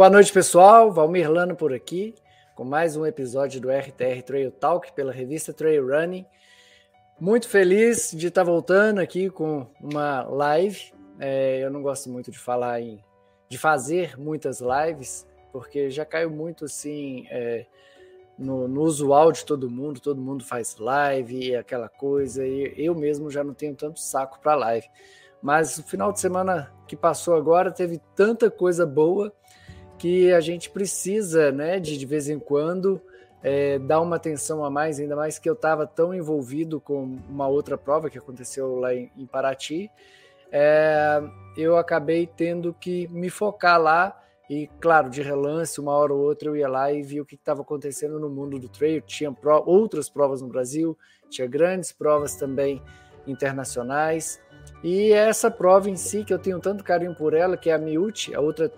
Boa noite, pessoal. Valmir Lano por aqui, com mais um episódio do RTR Trail Talk pela revista Trail Running. Muito feliz de estar voltando aqui com uma live. É, eu não gosto muito de falar em de fazer muitas lives, porque já caiu muito assim é, no, no, usual de todo mundo. Todo mundo faz live e aquela coisa. E eu mesmo já não tenho tanto saco para live. Mas o final de semana que passou agora teve tanta coisa boa que a gente precisa, né, de, de vez em quando, é, dar uma atenção a mais, ainda mais que eu estava tão envolvido com uma outra prova que aconteceu lá em, em Paraty, é, eu acabei tendo que me focar lá e, claro, de relance, uma hora ou outra eu ia lá e via o que estava acontecendo no mundo do trail. Tinha pro, outras provas no Brasil, tinha grandes provas também internacionais. E essa prova em si, que eu tenho tanto carinho por ela, que é a Miúti, a outra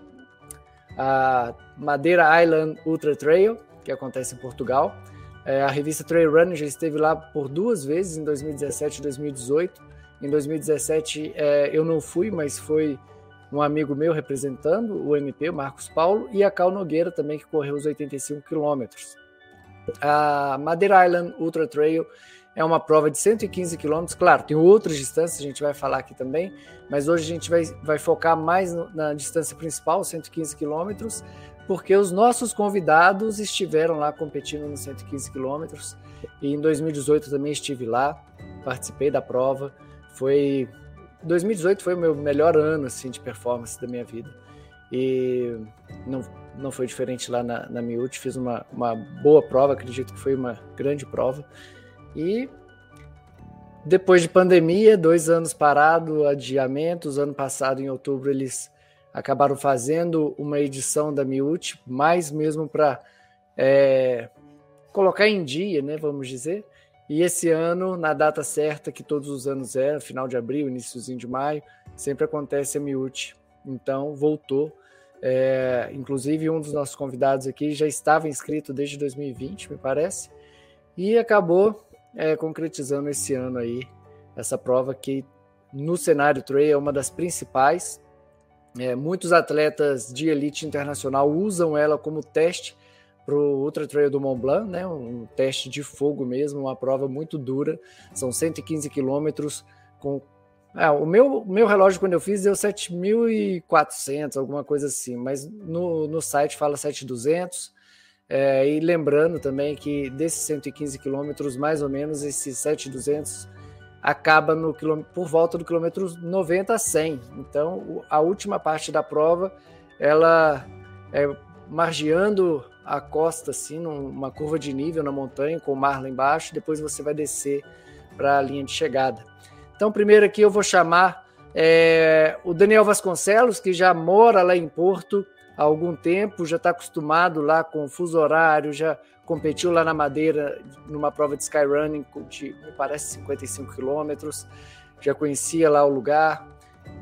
a Madeira Island Ultra Trail, que acontece em Portugal. É, a revista Trail Running já esteve lá por duas vezes, em 2017 e 2018. Em 2017 é, eu não fui, mas foi um amigo meu representando o MP, Marcos Paulo, e a Cal Nogueira também, que correu os 85 quilômetros. A Madeira Island Ultra Trail é uma prova de 115 quilômetros. Claro, tem outras distâncias, a gente vai falar aqui também, mas hoje a gente vai, vai focar mais no, na distância principal, 115 quilômetros, porque os nossos convidados estiveram lá competindo nos 115 quilômetros. E em 2018 também estive lá, participei da prova. Foi 2018 foi o meu melhor ano assim de performance da minha vida. E não, não foi diferente lá na, na Miúde, fiz uma, uma boa prova, acredito que foi uma grande prova. E depois de pandemia, dois anos parado, adiamentos. Ano passado, em outubro, eles acabaram fazendo uma edição da Miúte, mais mesmo para é, colocar em dia, né, vamos dizer. E esse ano, na data certa, que todos os anos é, final de abril, iníciozinho de maio, sempre acontece a Miúte. Então, voltou. É, inclusive, um dos nossos convidados aqui já estava inscrito desde 2020, me parece, e acabou é, concretizando esse ano aí essa prova que no cenário trail é uma das principais. É, muitos atletas de elite internacional usam ela como teste para o Ultra Trail do Mont Blanc, né? um teste de fogo mesmo, uma prova muito dura. São 115 quilômetros com é, o meu, meu relógio, quando eu fiz, deu 7.400, alguma coisa assim, mas no, no site fala 7.200. É, e lembrando também que desses 115 quilômetros, mais ou menos, esses 7,200 acaba no por volta do quilômetro 90 a 100. Então, a última parte da prova, ela é margeando a costa, assim, numa curva de nível na montanha, com o mar lá embaixo, depois você vai descer para a linha de chegada. Então, primeiro aqui eu vou chamar é, o Daniel Vasconcelos, que já mora lá em Porto, há algum tempo, já está acostumado lá com o fuso horário, já competiu lá na Madeira numa prova de skyrunning de, me parece, 55 quilômetros, já conhecia lá o lugar,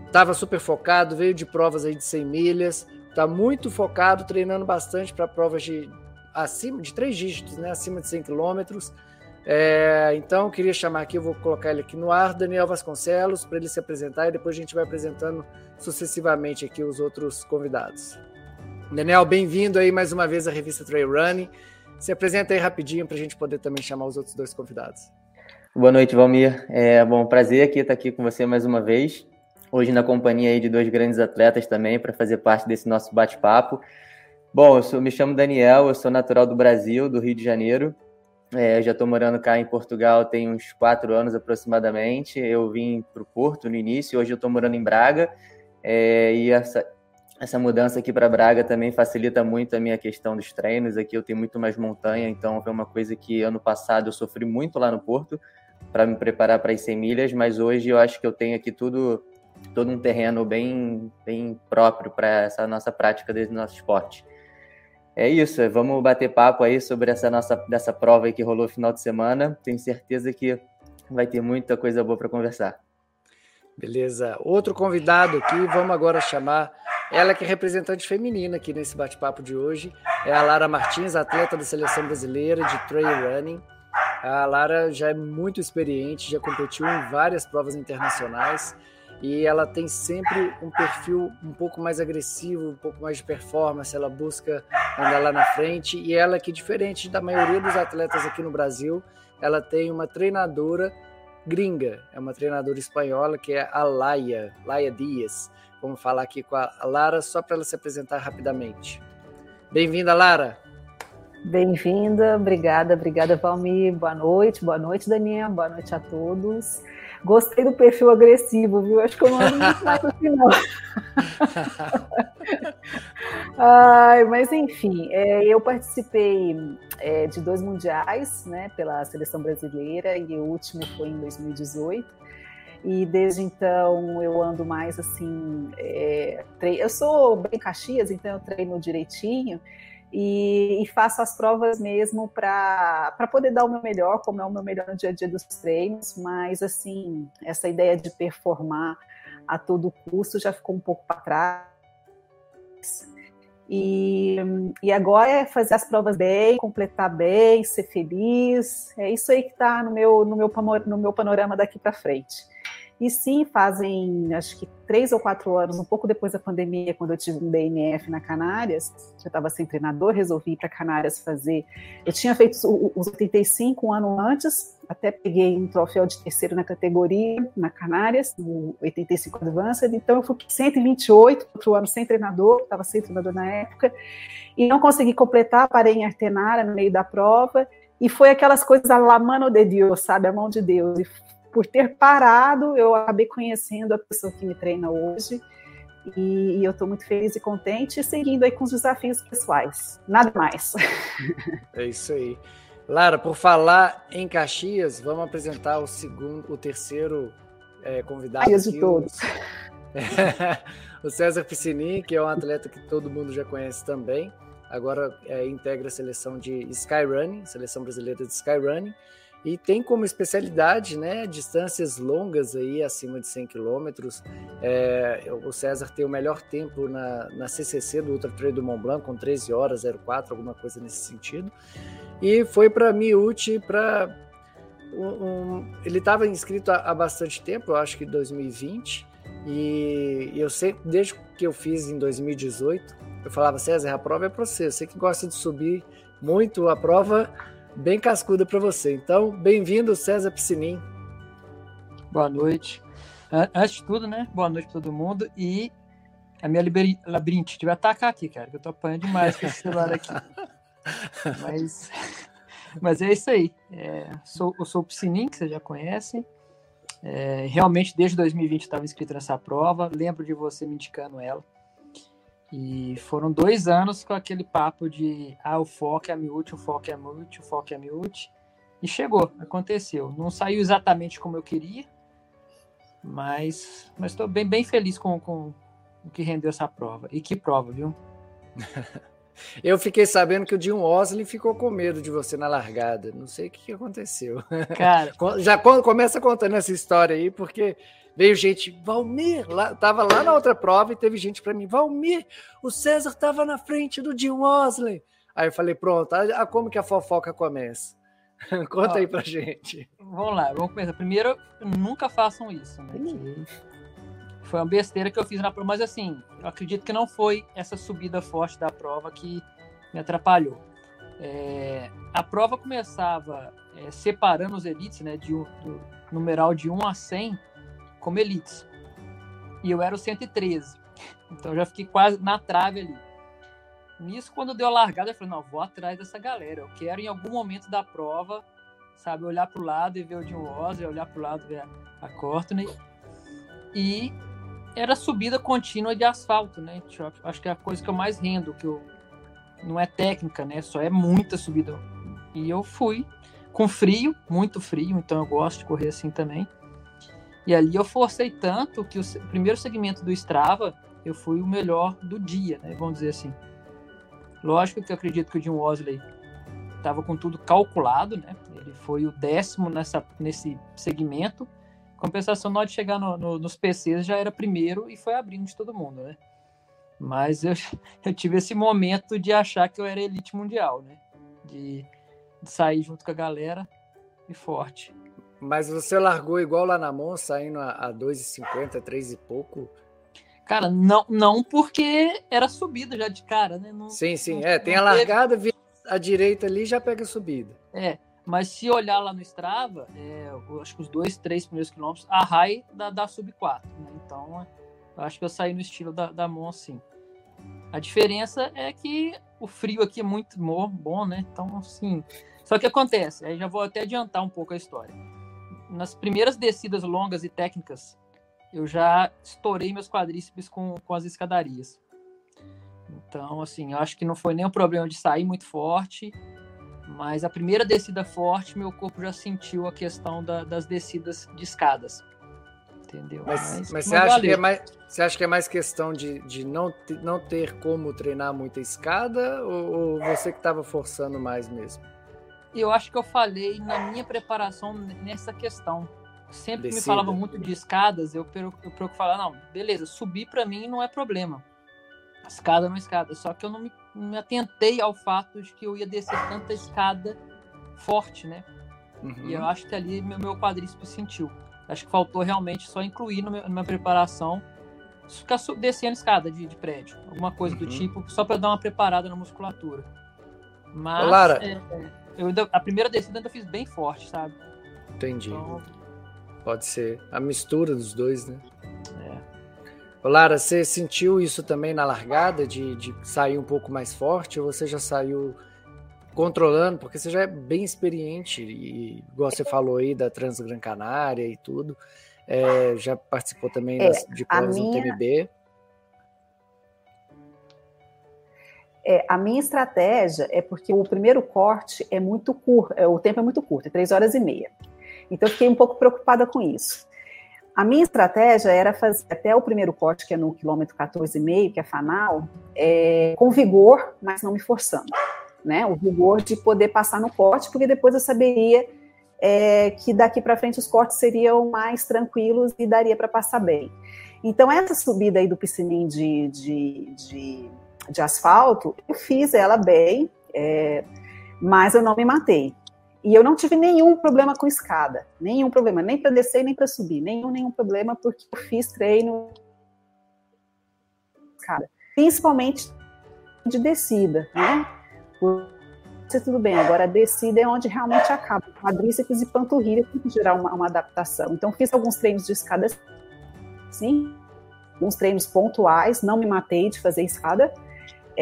estava super focado, veio de provas aí de 100 milhas, está muito focado, treinando bastante para provas de acima de três dígitos, né, acima de 100 quilômetros. É, então, queria chamar aqui, eu vou colocar ele aqui no ar, Daniel Vasconcelos, para ele se apresentar e depois a gente vai apresentando sucessivamente aqui os outros convidados. Daniel, bem-vindo aí mais uma vez à revista Trail Running. Se apresenta aí rapidinho para a gente poder também chamar os outros dois convidados. Boa noite, Valmir. É bom prazer aqui estar aqui com você mais uma vez. Hoje na companhia aí de dois grandes atletas também para fazer parte desse nosso bate-papo. Bom, eu sou, me chamo Daniel, eu sou natural do Brasil, do Rio de Janeiro. É, já estou morando cá em Portugal tem uns quatro anos aproximadamente. Eu vim para o Porto no início, hoje eu estou morando em Braga. É, e essa, essa mudança aqui para Braga também facilita muito a minha questão dos treinos. Aqui eu tenho muito mais montanha, então foi uma coisa que ano passado eu sofri muito lá no Porto para me preparar para as 100 milhas, mas hoje eu acho que eu tenho aqui tudo todo um terreno bem bem próprio para essa nossa prática desse nosso esporte. É isso, vamos bater papo aí sobre essa nossa dessa prova que rolou final de semana. Tenho certeza que vai ter muita coisa boa para conversar. Beleza. Outro convidado aqui, vamos agora chamar ela que é representante feminina aqui nesse bate-papo de hoje. É a Lara Martins, atleta da seleção brasileira de trail running. A Lara já é muito experiente, já competiu em várias provas internacionais e ela tem sempre um perfil um pouco mais agressivo, um pouco mais de performance, ela busca andar lá na frente e ela que diferente da maioria dos atletas aqui no Brasil, ela tem uma treinadora gringa, é uma treinadora espanhola que é a Laia, Laia Dias. Vamos falar aqui com a Lara só para ela se apresentar rapidamente. Bem-vinda, Lara. Bem-vinda, obrigada, obrigada, Valmir. Boa noite, boa noite, Daniel, boa noite a todos. Gostei do perfil agressivo, viu? Acho que eu não ando muito mais assim, não. Ai, mas enfim, é, eu participei é, de dois mundiais, né, pela seleção brasileira, e o último foi em 2018. E desde então eu ando mais assim. É, eu sou bem Caxias, então eu treino direitinho e, e faço as provas mesmo para poder dar o meu melhor, como é o meu melhor no dia a dia dos treinos, mas assim, essa ideia de performar a todo custo já ficou um pouco para trás. E, e agora é fazer as provas bem, completar bem, ser feliz. É isso aí que está no meu, no, meu, no meu panorama daqui para frente. E sim, fazem acho que três ou quatro anos, um pouco depois da pandemia, quando eu tive um DNF na Canárias, já estava sem treinador, resolvi ir para Canárias fazer. Eu tinha feito os 85 um ano antes, até peguei um troféu de terceiro na categoria, na Canárias, no 85 Advanced, então eu fui 128, outro ano sem treinador, estava sem treinador na época, e não consegui completar, parei em Artenara no meio da prova, e foi aquelas coisas a la mano de Deus, sabe, a mão de Deus, e por ter parado, eu acabei conhecendo a pessoa que me treina hoje. E, eu estou muito feliz e contente, seguindo aí com os desafios pessoais. Nada mais. É isso aí. Lara, por falar em Caxias, vamos apresentar o segundo, o terceiro é, convidado. Caxias de todos. o César Piscinin, que é um atleta que todo mundo já conhece também. Agora é, integra a seleção de Skyrunning, seleção brasileira de Skyrunning e tem como especialidade, né, distâncias longas aí, acima de 100 quilômetros. É, o César tem o melhor tempo na, na CCC do Ultra Trail do Mont Blanc, com 13 horas 04, alguma coisa nesse sentido. E foi para Miúti para... Um, um, ele estava inscrito há, há, bastante tempo, eu acho que 2020, e, eu sei, desde que eu fiz em 2018, eu falava, César, a prova é para você, você que gosta de subir muito a prova bem cascuda para você. Então, bem-vindo, César Piscinim. Boa noite. Antes de tudo, né? Boa noite para todo mundo. E a minha labirinte devia atacar aqui, cara, que eu tô apanhando demais com esse celular aqui. mas, mas é isso aí. É, sou, eu sou o Piscinim, que vocês já conhecem. É, realmente, desde 2020 estava inscrito nessa prova. Lembro de você me indicando ela. E foram dois anos com aquele papo de ah, o foco é miúde, o foco é miúde, o foco é miúde. E chegou, aconteceu. Não saiu exatamente como eu queria, mas estou bem, bem feliz com, com o que rendeu essa prova. E que prova, viu? Eu fiquei sabendo que o Jim Osley ficou com medo de você na largada. Não sei o que aconteceu. Cara, já começa contando essa história aí, porque Veio gente, Valmir, lá, tava lá na outra prova e teve gente para mim, Valmir, o César tava na frente do Jim Wesley. Aí eu falei, pronto, a, a como que a fofoca começa? Conta Ó, aí pra gente. Vamos lá, vamos começar. Primeiro, nunca façam isso, né? foi uma besteira que eu fiz na prova, mas assim, eu acredito que não foi essa subida forte da prova que me atrapalhou. É, a prova começava é, separando os elites, né, de, do numeral de 1 a 100, como elites. E eu era o 113. Então já fiquei quase na trave ali. Nisso, quando deu a largada, eu falei, não, vou atrás dessa galera. Eu quero, em algum momento da prova, sabe, olhar para o lado e ver o Jim Wesley, olhar para o lado e ver a, Courtney. E era subida contínua de asfalto, né? Acho que é a coisa que eu mais rendo, que eu, não é técnica, né? Só é muita subida. E eu fui com frio, muito frio, então eu gosto de correr assim também. E ali eu forcei tanto que o primeiro segmento do Strava eu fui o melhor do dia, né? Vamos dizer assim. Lógico que eu acredito que o Jim Wesley estava com tudo calculado, né? Ele foi o décimo nessa, nesse segmento. Compensação, na hora de chegar no, no, nos PCs, já era primeiro e foi abrindo de todo mundo, né? Mas eu, eu tive esse momento de achar que eu era elite mundial, né? De, de sair junto com a galera e forte. Mas você largou igual lá na mão, saindo a, a 2,50, 3 e pouco? Cara, não, não porque era subida já de cara, né? Não, sim, sim. Não, é, tem a largada, teve... a direita ali já pega a subida. É, mas se olhar lá no Strava, é, acho que os dois, três primeiros quilômetros, a high da, da sub 4, né? Então, eu acho que eu saí no estilo da, da mão assim. A diferença é que o frio aqui é muito bom, né? Então, assim. Só que acontece, aí já vou até adiantar um pouco a história. Nas primeiras descidas longas e técnicas, eu já estourei meus quadríceps com, com as escadarias. Então, assim, eu acho que não foi nem um problema de sair muito forte, mas a primeira descida forte, meu corpo já sentiu a questão da, das descidas de escadas entendeu? Mas, mas, mas você, acha que é mais, você acha que é mais questão de, de não, não ter como treinar muita escada ou, ou você que estava forçando mais mesmo? Eu acho que eu falei na minha preparação nessa questão. Sempre Descida. me falava muito de escadas, eu, eu falar, não, beleza, subir para mim não é problema. Escada não é escada. Só que eu não me, me atentei ao fato de que eu ia descer tanta escada forte, né? Uhum. E eu acho que ali meu, meu quadríceps sentiu. Acho que faltou realmente só incluir na minha preparação ficar descendo escada de, de prédio, alguma coisa uhum. do tipo, só para dar uma preparada na musculatura. Mas Lara, é, eu ainda, a primeira descida ainda fiz bem forte, sabe? Entendi. Então, Pode ser a mistura dos dois, né? É. Lara, você sentiu isso também na largada de, de sair um pouco mais forte ou você já saiu controlando, porque você já é bem experiente, e igual você falou aí da Transgran Canária e tudo, é, já participou também é, de provas minha... no TMB. É, a minha estratégia é porque o primeiro corte é muito curto, é, o tempo é muito curto, é três horas e meia. Então eu fiquei um pouco preocupada com isso. A minha estratégia era fazer até o primeiro corte, que é no quilômetro 14,5, que é fanal, é, com vigor, mas não me forçando né? O vigor de poder passar no corte, porque depois eu saberia é, que daqui para frente os cortes seriam mais tranquilos e daria para passar bem. Então, essa subida aí do piscininho de, de, de, de asfalto, eu fiz ela bem, é, mas eu não me matei. E eu não tive nenhum problema com escada, nenhum problema, nem para descer nem para subir, nenhum, nenhum problema, porque eu fiz treino escada, principalmente de descida, né? tudo bem, agora a descida é onde realmente acaba. Quadríceps e panturrilha tem que gerar uma, uma, adaptação. Então, fiz alguns treinos de escada, sim, alguns treinos pontuais, não me matei de fazer escada,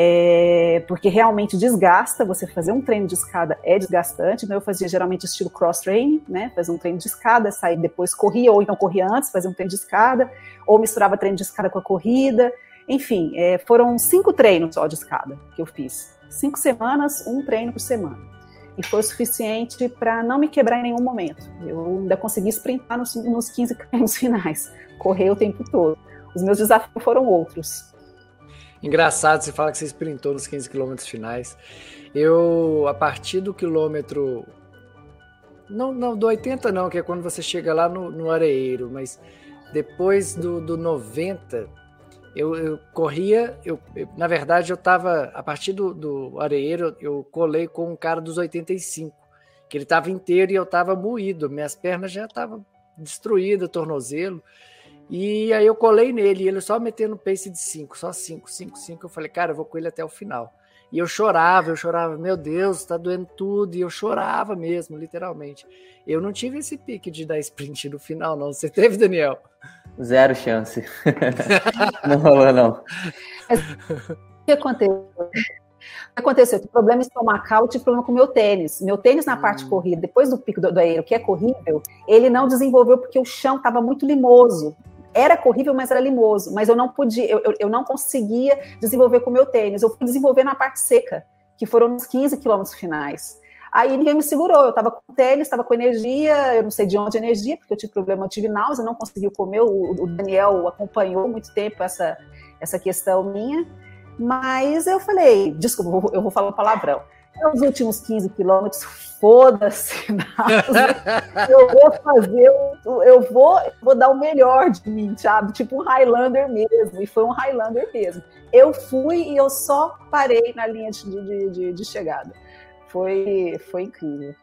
é, porque realmente desgasta, você fazer um treino de escada é desgastante, então eu fazia geralmente estilo cross-training, né, fazer um treino de escada, sair depois corria, ou então corria antes, fazer um treino de escada, ou misturava treino de escada com a corrida, enfim, é, foram cinco treinos só de escada que eu fiz, cinco semanas, um treino por semana. E foi o suficiente para não me quebrar em nenhum momento. Eu ainda consegui sprintar nos, nos 15 km finais, correr o tempo todo. Os meus desafios foram outros. Engraçado, você fala que você sprintou nos 15 quilômetros finais. Eu, a partir do quilômetro. Não, não, do 80 não, que é quando você chega lá no, no areeiro, mas depois do, do 90, eu, eu corria, eu, eu, na verdade eu estava, a partir do, do areeiro, eu colei com um cara dos 85, que ele estava inteiro e eu estava moído, minhas pernas já estavam destruídas, tornozelo, e aí eu colei nele, e ele só metendo pace de 5, só 5, 5, 5, eu falei, cara, eu vou com ele até o final. E eu chorava, eu chorava, meu Deus, tá doendo tudo, e eu chorava mesmo, literalmente. Eu não tive esse pique de dar sprint no final, não. Você teve, Daniel? Zero chance. não rolou, não. O que aconteceu? O que aconteceu? Tive problema estomacal, tive problema com o meu tênis. Meu tênis na parte hum. corrida, depois do pico do, do aero, que é corrível, ele não desenvolveu porque o chão estava muito limoso. Era corrível, mas era limoso. Mas eu não podia, eu, eu, não conseguia desenvolver com o meu tênis. Eu fui desenvolver na parte seca, que foram uns 15 quilômetros finais. Aí ninguém me segurou, eu estava com tênis, estava com energia, eu não sei de onde energia, porque eu tive problema, eu tive náusea, não consegui comer, o, o Daniel acompanhou muito tempo essa, essa questão minha, mas eu falei, desculpa, eu vou falar um palavrão, os últimos 15 quilômetros, foda-se, eu vou fazer, eu vou, vou dar o melhor de mim, sabe? Tipo um Highlander mesmo, e foi um Highlander mesmo. Eu fui e eu só parei na linha de, de, de, de chegada foi, foi incrível.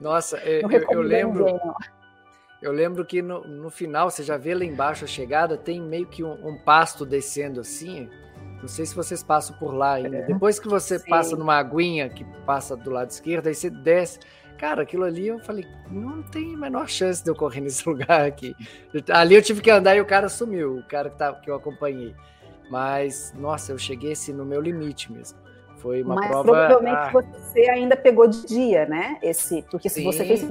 Nossa, eu, eu, eu lembro. Ninguém, eu lembro que no, no, final, você já vê lá embaixo a chegada, tem meio que um, um pasto descendo assim. Não sei se vocês passam por lá ainda. É. Depois que você Sim. passa numa aguinha que passa do lado esquerdo, aí você desce. Cara, aquilo ali eu falei, não tem a menor chance de eu correr nesse lugar aqui. Ali eu tive que andar e o cara sumiu, o cara que, tá, que eu acompanhei. Mas, nossa, eu cheguei assim no meu limite mesmo. Foi uma Mas prova. Provavelmente ah, você ainda pegou de dia, né? Esse, porque se sim. você fez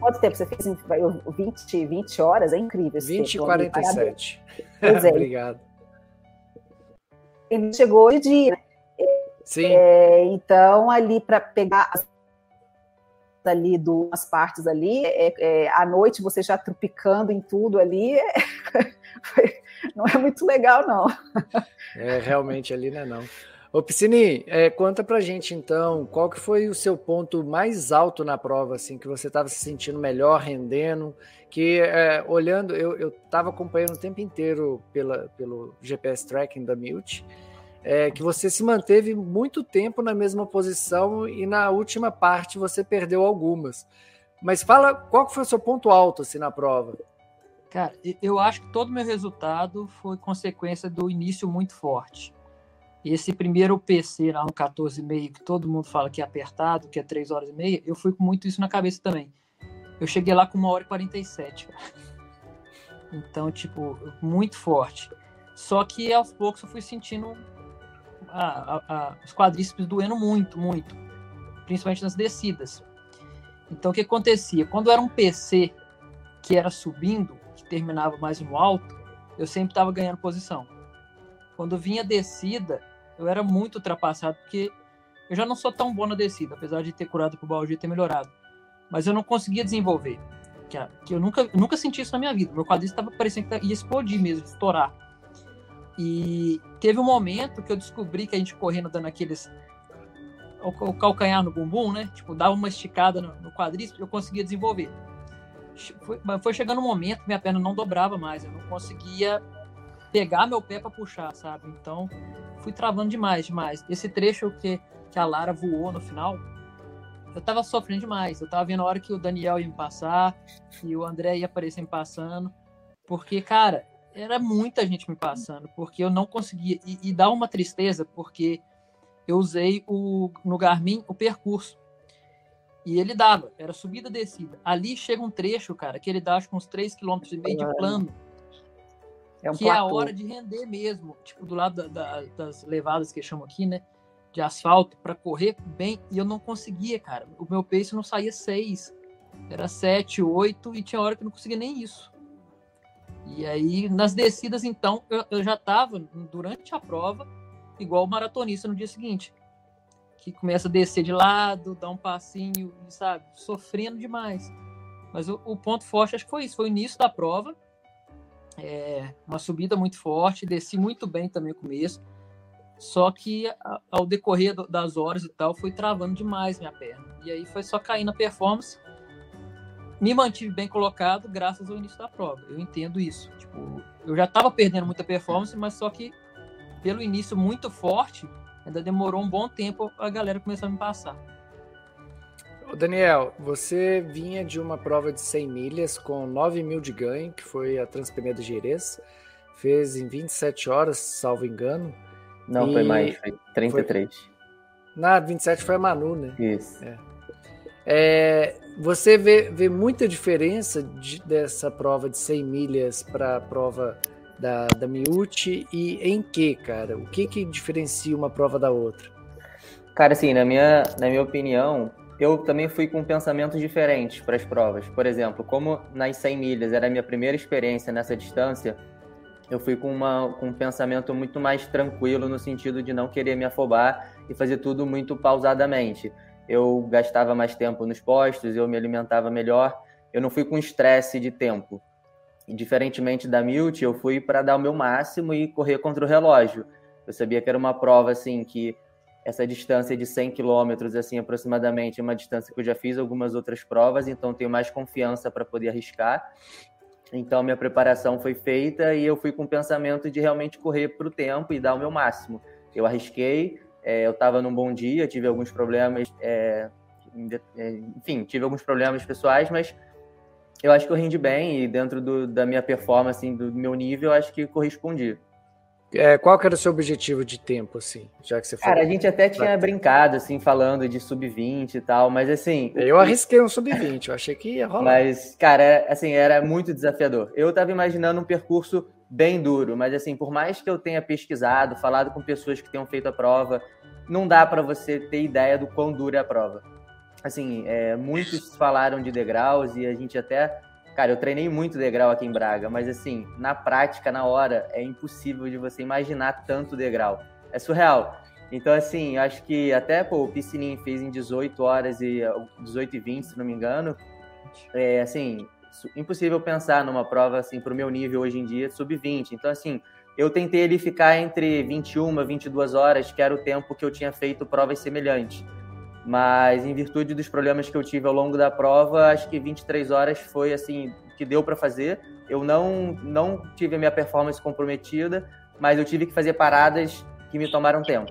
quanto tempo você fez? 20, 20 horas, é incrível. 20 e 47. Pois é. Obrigado. Ele chegou de dia. Né? Sim. É, então, ali para pegar as ali duas partes ali, é, é, à noite você já trupicando em tudo ali, é, não é muito legal, não. É, realmente ali não é não. Ô Piscini, é, conta pra gente então, qual que foi o seu ponto mais alto na prova, assim, que você estava se sentindo melhor, rendendo, que é, olhando, eu estava acompanhando o tempo inteiro pela, pelo GPS tracking da Milt, é, que você se manteve muito tempo na mesma posição e na última parte você perdeu algumas. Mas fala, qual foi o seu ponto alto assim na prova? Cara, eu acho que todo meu resultado foi consequência do início muito forte. Esse primeiro PC lá no 14,5, que todo mundo fala que é apertado, que é 3 horas e meia, eu fui com muito isso na cabeça também. Eu cheguei lá com 1 hora e 47, Então, tipo, muito forte. Só que aos poucos eu fui sentindo a, a, os quadríceps doendo muito, muito. Principalmente nas descidas. Então, o que acontecia? Quando era um PC que era subindo, que terminava mais no alto, eu sempre estava ganhando posição. Quando vinha descida, eu era muito ultrapassado, porque eu já não sou tão bom na descida, apesar de ter curado pro Baldi e ter melhorado. Mas eu não conseguia desenvolver. Que, eu nunca, nunca senti isso na minha vida. Meu quadríceps estava parecendo que ia explodir mesmo, estourar. E teve um momento que eu descobri que a gente correndo dando aqueles. O, calcanhar no bumbum, né? Tipo, dava uma esticada no, no quadríceps, eu conseguia desenvolver. Foi, foi chegando um momento que minha perna não dobrava mais, eu não conseguia pegar meu pé para puxar, sabe? Então, fui travando demais, demais. Esse trecho que, que a Lara voou no final, eu tava sofrendo demais. Eu tava vendo a hora que o Daniel ia me passar e o André ia aparecer me passando. Porque, cara, era muita gente me passando, porque eu não conseguia. E, e dá uma tristeza, porque eu usei o, no Garmin o percurso. E ele dava, era subida descida. Ali chega um trecho, cara, que ele dá acho que uns 3,5 km de plano é um que platô. é a hora de render mesmo, tipo, do lado da, da, das levadas que chamam aqui, né? De asfalto, para correr bem. E eu não conseguia, cara. O meu pace não saía 6. Era 7, 8 e tinha hora que eu não conseguia nem isso. E aí, nas descidas, então, eu, eu já tava, durante a prova, igual o maratonista no dia seguinte. Que começa a descer de lado, dá um passinho, sabe? Sofrendo demais. Mas o, o ponto forte, acho que foi isso. Foi o início da prova é, uma subida muito forte, desci muito bem também no começo. Só que ao decorrer das horas e tal, foi travando demais minha perna. E aí foi só cair na performance. Me mantive bem colocado graças ao início da prova. Eu entendo isso. Tipo, eu já estava perdendo muita performance, mas só que pelo início muito forte, ainda demorou um bom tempo a galera começar a me passar. Daniel, você vinha de uma prova de 100 milhas com 9 mil de ganho, que foi a Transpneia Gerês. Fez em 27 horas, salvo engano. Não, e... foi mais, foi 33. Foi... Na 27 foi a Manu, né? Isso. É. É, você vê, vê muita diferença de, dessa prova de 100 milhas para a prova da, da Miucci e em que, cara? O que, que diferencia uma prova da outra? Cara, assim, na minha, na minha opinião, eu também fui com pensamentos diferentes para as provas. Por exemplo, como nas 100 milhas era a minha primeira experiência nessa distância, eu fui com, uma, com um pensamento muito mais tranquilo, no sentido de não querer me afobar e fazer tudo muito pausadamente. Eu gastava mais tempo nos postos, eu me alimentava melhor, eu não fui com estresse de tempo. E, diferentemente da Milt, eu fui para dar o meu máximo e correr contra o relógio. Eu sabia que era uma prova assim que essa distância de 100 quilômetros, assim, aproximadamente, é uma distância que eu já fiz algumas outras provas, então tenho mais confiança para poder arriscar. Então, minha preparação foi feita e eu fui com o pensamento de realmente correr para o tempo e dar o meu máximo. Eu arrisquei, é, eu estava num bom dia, tive alguns problemas é, é, enfim, tive alguns problemas pessoais, mas eu acho que eu rendi bem e dentro do, da minha performance, assim, do meu nível, eu acho que correspondi. É, qual que era o seu objetivo de tempo, assim, já que você falou? Cara, a gente até tinha brincado, assim, falando de sub-20 e tal, mas assim... Eu arrisquei um sub-20, eu achei que ia rolar. Mas, cara, era, assim, era muito desafiador. Eu tava imaginando um percurso bem duro, mas assim, por mais que eu tenha pesquisado, falado com pessoas que tenham feito a prova, não dá para você ter ideia do quão dura é a prova. Assim, é, muitos falaram de degraus e a gente até Cara, eu treinei muito degrau aqui em Braga, mas assim, na prática, na hora, é impossível de você imaginar tanto degrau. É surreal. Então, assim, acho que até pô, o Piscininho fez em 18 horas e 18 e 20, se não me engano. É assim, impossível pensar numa prova assim para o meu nível hoje em dia sub-20. Então, assim, eu tentei ele ficar entre 21 e 22 horas, que era o tempo que eu tinha feito provas semelhantes. Mas em virtude dos problemas que eu tive ao longo da prova, acho que 23 horas foi assim que deu para fazer. Eu não não tive a minha performance comprometida, mas eu tive que fazer paradas que me tomaram tempo.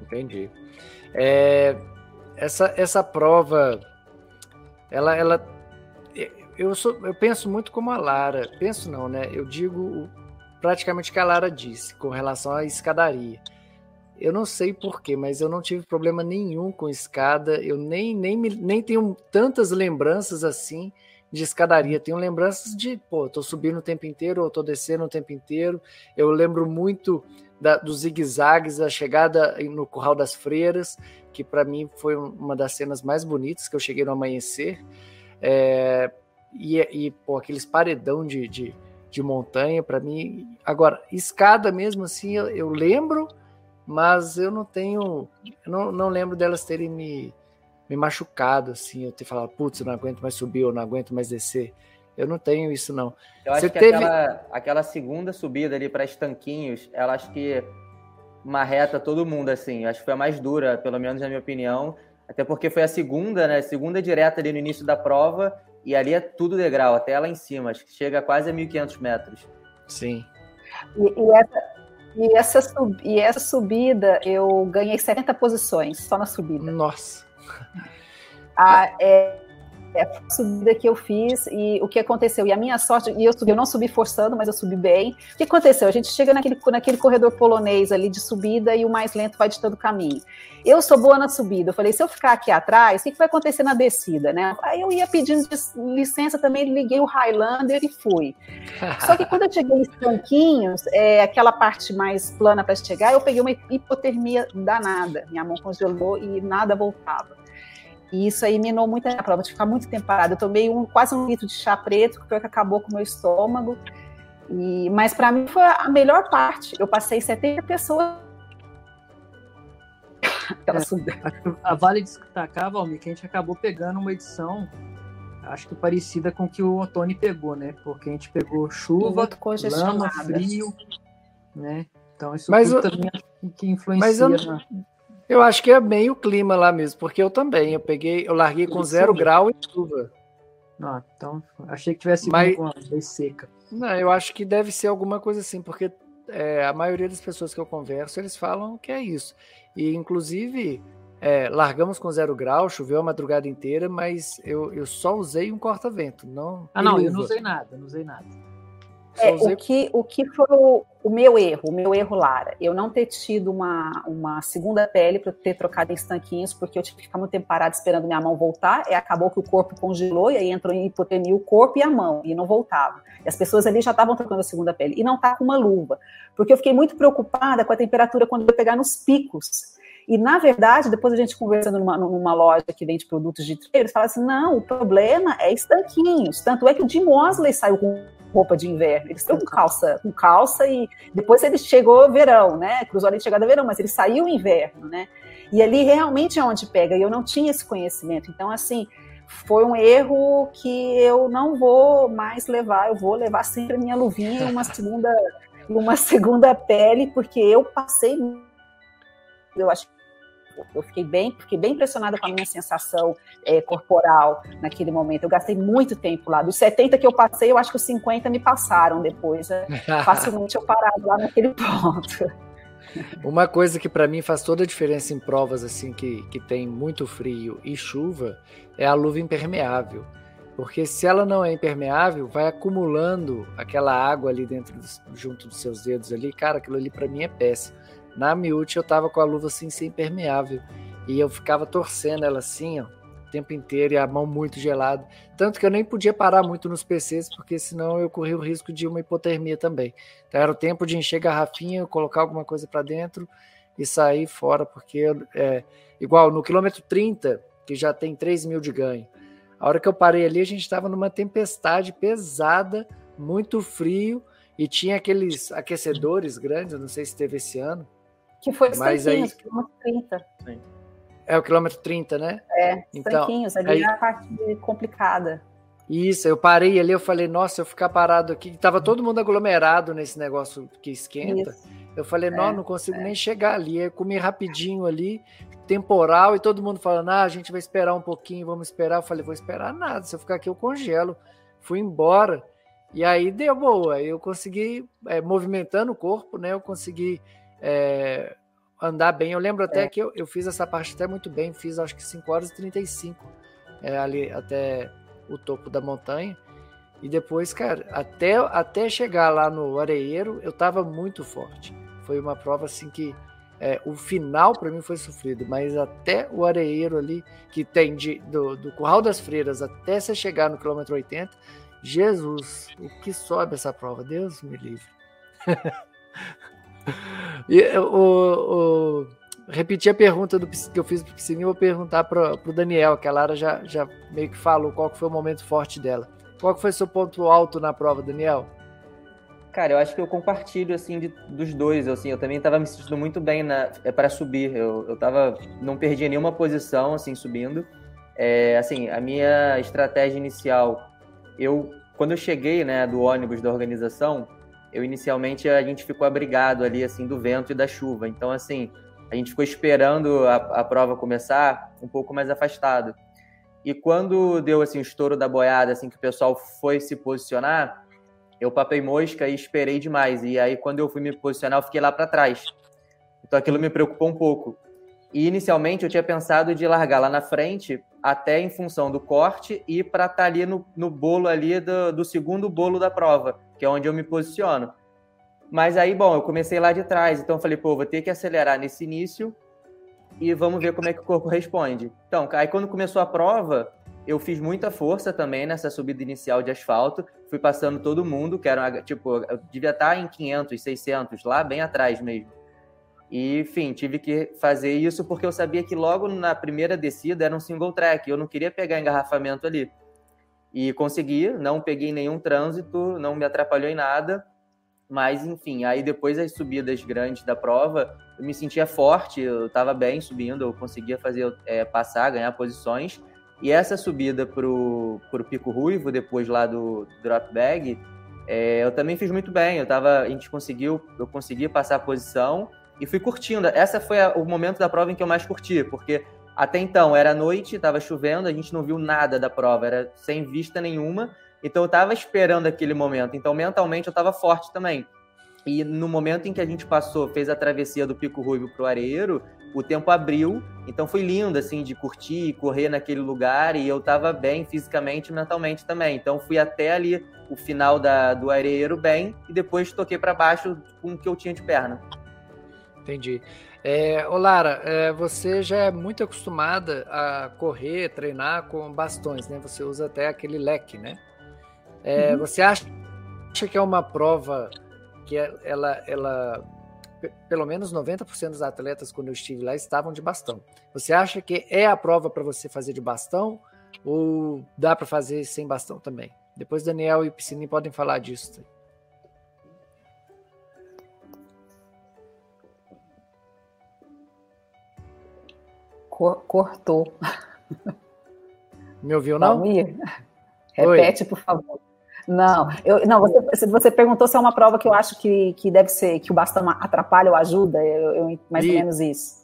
Entendi. É, essa essa prova, ela ela eu sou eu penso muito como a Lara, penso não, né? Eu digo praticamente o que a Lara disse com relação à escadaria. Eu não sei porquê, mas eu não tive problema nenhum com escada. Eu nem, nem, nem tenho tantas lembranças assim de escadaria. Tenho lembranças de, pô, tô subindo o tempo inteiro, ou tô descendo o tempo inteiro. Eu lembro muito da, dos zigue-zagues, a chegada no Curral das Freiras, que para mim foi uma das cenas mais bonitas que eu cheguei no amanhecer. É, e, e pô, aqueles paredão de, de, de montanha, para mim. Agora, escada mesmo assim, eu, eu lembro mas eu não tenho, não, não lembro delas terem me, me machucado, assim, eu ter falado, putz, eu não aguento mais subir, eu não aguento mais descer. Eu não tenho isso, não. Eu Você acho que teve... aquela, aquela segunda subida ali para estanquinhos, ela acho que marreta todo mundo, assim. Acho que foi a mais dura, pelo menos na minha opinião. Até porque foi a segunda, né? Segunda direta ali no início da prova. E ali é tudo degrau, até lá em cima. Acho que chega quase a 1.500 metros. Sim. E, e essa, e essa, sub, e essa subida, eu ganhei 70 posições só na subida. Nossa! A, é, é a subida que eu fiz e o que aconteceu. E a minha sorte, e eu, subi, eu não subi forçando, mas eu subi bem. O que aconteceu? A gente chega naquele, naquele corredor polonês ali de subida e o mais lento vai ditando o caminho. Eu sou boa na subida. Eu falei, se eu ficar aqui atrás, o que, que vai acontecer na descida, né? Aí eu ia pedindo licença também, liguei o Highlander e fui. Só que quando eu cheguei em Tanquinhos, é, aquela parte mais plana para chegar, eu peguei uma hipotermia danada. Minha mão congelou e nada voltava. E isso aí minou muito a prova, de ficar muito tempo parada. Eu tomei um, quase um litro de chá preto, que foi o que acabou com o meu estômago. E, mas para mim foi a melhor parte. Eu passei 70 pessoas. é, a, a, vale destacar, Valmir, que a gente acabou pegando uma edição, acho que parecida com o que o Otoni pegou, né? Porque a gente pegou chuva, lama, frio, né? Então isso mas tudo também que influencia. Mas eu, na... Eu acho que é meio clima lá mesmo, porque eu também. Eu peguei, eu larguei com zero grau e chuva. Ah, então achei que tivesse Mas, com a seca. Não, eu acho que deve ser alguma coisa assim, porque é, a maioria das pessoas que eu converso, eles falam que é isso. E inclusive é, largamos com zero grau, choveu a madrugada inteira, mas eu, eu só usei um corta-vento, não. Ah, não, eu não usei nada, não usei nada. É, o, que, o que foi o, o, meu erro, o meu erro, Lara, eu não ter tido uma, uma segunda pele para ter trocado em estanquinhos, porque eu tive que ficar muito tempo parado esperando minha mão voltar, e acabou que o corpo congelou, e aí entrou em hipotermia o corpo e a mão, e não voltava. E as pessoas ali já estavam trocando a segunda pele, e não tá com uma luva, porque eu fiquei muito preocupada com a temperatura quando eu pegar nos picos. E, na verdade, depois a gente conversando numa, numa loja que vende produtos de treino, eles falam assim: não, o problema é estanquinhos. Tanto é que o Jim Mosley saiu com roupa de inverno. Eles estão com calça, com calça e depois ele chegou verão, né? Cruzou ali de chegada verão, mas ele saiu inverno, né? E ali realmente é onde pega. E eu não tinha esse conhecimento. Então, assim, foi um erro que eu não vou mais levar. Eu vou levar sempre a minha luvinha e uma segunda, uma segunda pele, porque eu passei. Eu acho eu fiquei bem, fiquei bem impressionada com a minha sensação é, corporal naquele momento. Eu gastei muito tempo lá. Dos 70 que eu passei, eu acho que os 50 me passaram depois. É, facilmente eu parado lá naquele ponto. Uma coisa que para mim faz toda a diferença em provas assim que, que tem muito frio e chuva é a luva impermeável. Porque se ela não é impermeável, vai acumulando aquela água ali dentro, junto dos seus dedos ali. Cara, aquilo ali para mim é péssimo. Na Miúcha eu tava com a luva assim, sem impermeável. E eu ficava torcendo ela assim, ó, o tempo inteiro e a mão muito gelada. Tanto que eu nem podia parar muito nos PCs, porque senão eu corria o risco de uma hipotermia também. Então era o tempo de encher garrafinha, colocar alguma coisa para dentro e sair fora, porque é igual no quilômetro 30, que já tem 3 mil de ganho. A hora que eu parei ali, a gente estava numa tempestade pesada, muito frio, e tinha aqueles aquecedores grandes, não sei se teve esse ano. Que foi os mas aí... quilômetro 30. É o quilômetro 30, né? É, então, tanquinhos, ali aí... é a parte complicada. Isso, eu parei ali, eu falei, nossa, eu ficar parado aqui, tava todo mundo aglomerado nesse negócio que esquenta. Isso. Eu falei, não, é, não consigo é. nem chegar ali. Eu comi rapidinho ali, temporal, e todo mundo falando, ah, a gente vai esperar um pouquinho, vamos esperar. Eu falei, vou esperar nada, se eu ficar aqui eu congelo. Fui embora, e aí deu boa, eu consegui, é, movimentando o corpo, né, eu consegui é, andar bem. Eu lembro até é. que eu, eu fiz essa parte até muito bem, fiz acho que 5 horas e 35 é, ali até o topo da montanha. E depois, cara, até, até chegar lá no areeiro, eu tava muito forte. Foi uma prova assim que é, o final para mim foi sofrido, mas até o areeiro ali, que tem de, do, do Curral das Freiras até você chegar no quilômetro 80, Jesus, o que sobe essa prova? Deus me livre. E, o, o, repetir a pergunta do, que eu fiz para o Piscininho, vou perguntar para o Daniel, que a Lara já, já meio que falou qual que foi o momento forte dela. Qual que foi seu ponto alto na prova, Daniel? Cara, eu acho que eu compartilho assim de, dos dois. Assim, eu também estava me sentindo muito bem é, para subir. Eu, eu tava, não perdi nenhuma posição assim subindo. É, assim, a minha estratégia inicial, eu quando eu cheguei, né, do ônibus da organização, eu inicialmente a gente ficou abrigado ali assim do vento e da chuva. Então assim, a gente ficou esperando a, a prova começar um pouco mais afastado. E quando deu assim o estouro da boiada, assim que o pessoal foi se posicionar, eu papei mosca e esperei demais. E aí quando eu fui me posicionar, eu fiquei lá para trás. Então aquilo me preocupou um pouco. E inicialmente eu tinha pensado de largar lá na frente, até em função do corte e para estar tá ali no, no bolo ali do, do segundo bolo da prova que é onde eu me posiciono. Mas aí, bom, eu comecei lá de trás, então falei, pô, vou ter que acelerar nesse início e vamos ver como é que o corpo responde. Então, aí quando começou a prova, eu fiz muita força também nessa subida inicial de asfalto, fui passando todo mundo, que era, tipo, eu devia estar em 500, 600, lá bem atrás mesmo. E, enfim, tive que fazer isso porque eu sabia que logo na primeira descida era um single track, eu não queria pegar engarrafamento ali. E consegui, não peguei nenhum trânsito, não me atrapalhou em nada. Mas, enfim, aí depois das subidas grandes da prova, eu me sentia forte, eu estava bem subindo, eu conseguia fazer é, passar, ganhar posições. E essa subida para o Pico Ruivo, depois lá do, do drop bag, é, eu também fiz muito bem. Eu tava, a gente conseguiu, eu consegui passar a posição e fui curtindo. Essa foi a, o momento da prova em que eu mais curti, porque até então era noite, estava chovendo, a gente não viu nada da prova, era sem vista nenhuma. Então eu estava esperando aquele momento. Então mentalmente eu estava forte também. E no momento em que a gente passou, fez a travessia do Pico Ruivo para o Areeiro, o tempo abriu. Então foi lindo assim de curtir e correr naquele lugar e eu estava bem fisicamente e mentalmente também. Então fui até ali o final da, do Areeiro bem e depois toquei para baixo com o que eu tinha de perna. Entendi. É, ô Lara, é, você já é muito acostumada a correr, treinar com bastões, né? Você usa até aquele leque, né? É, uhum. Você acha que é uma prova que é, ela, ela pelo menos 90% dos atletas, quando eu estive lá, estavam de bastão. Você acha que é a prova para você fazer de bastão ou dá para fazer sem bastão também? Depois Daniel e Piscini podem falar disso. Cortou. Me ouviu, não? Valmir, repete, Oi. por favor. Não, eu, não você, você perguntou se é uma prova que eu acho que, que deve ser, que o bastão atrapalha ou ajuda, eu, eu mais ou menos isso.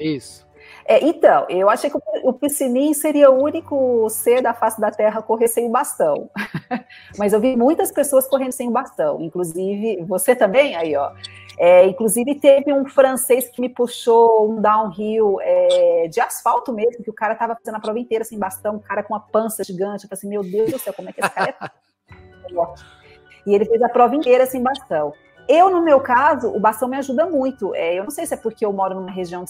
Isso. É, então, eu achei que o, o piscinim seria o único ser da face da Terra a correr sem o bastão. Mas eu vi muitas pessoas correndo sem o bastão, inclusive você também, aí, ó. É, inclusive, teve um francês que me puxou um downhill é, de asfalto mesmo, que o cara estava fazendo a prova inteira sem bastão, um cara com uma pança gigante. Eu falei assim: meu Deus do céu, como é que esse cara é E ele fez a prova inteira sem bastão. Eu, no meu caso, o bastão me ajuda muito. É, eu não sei se é porque eu moro numa região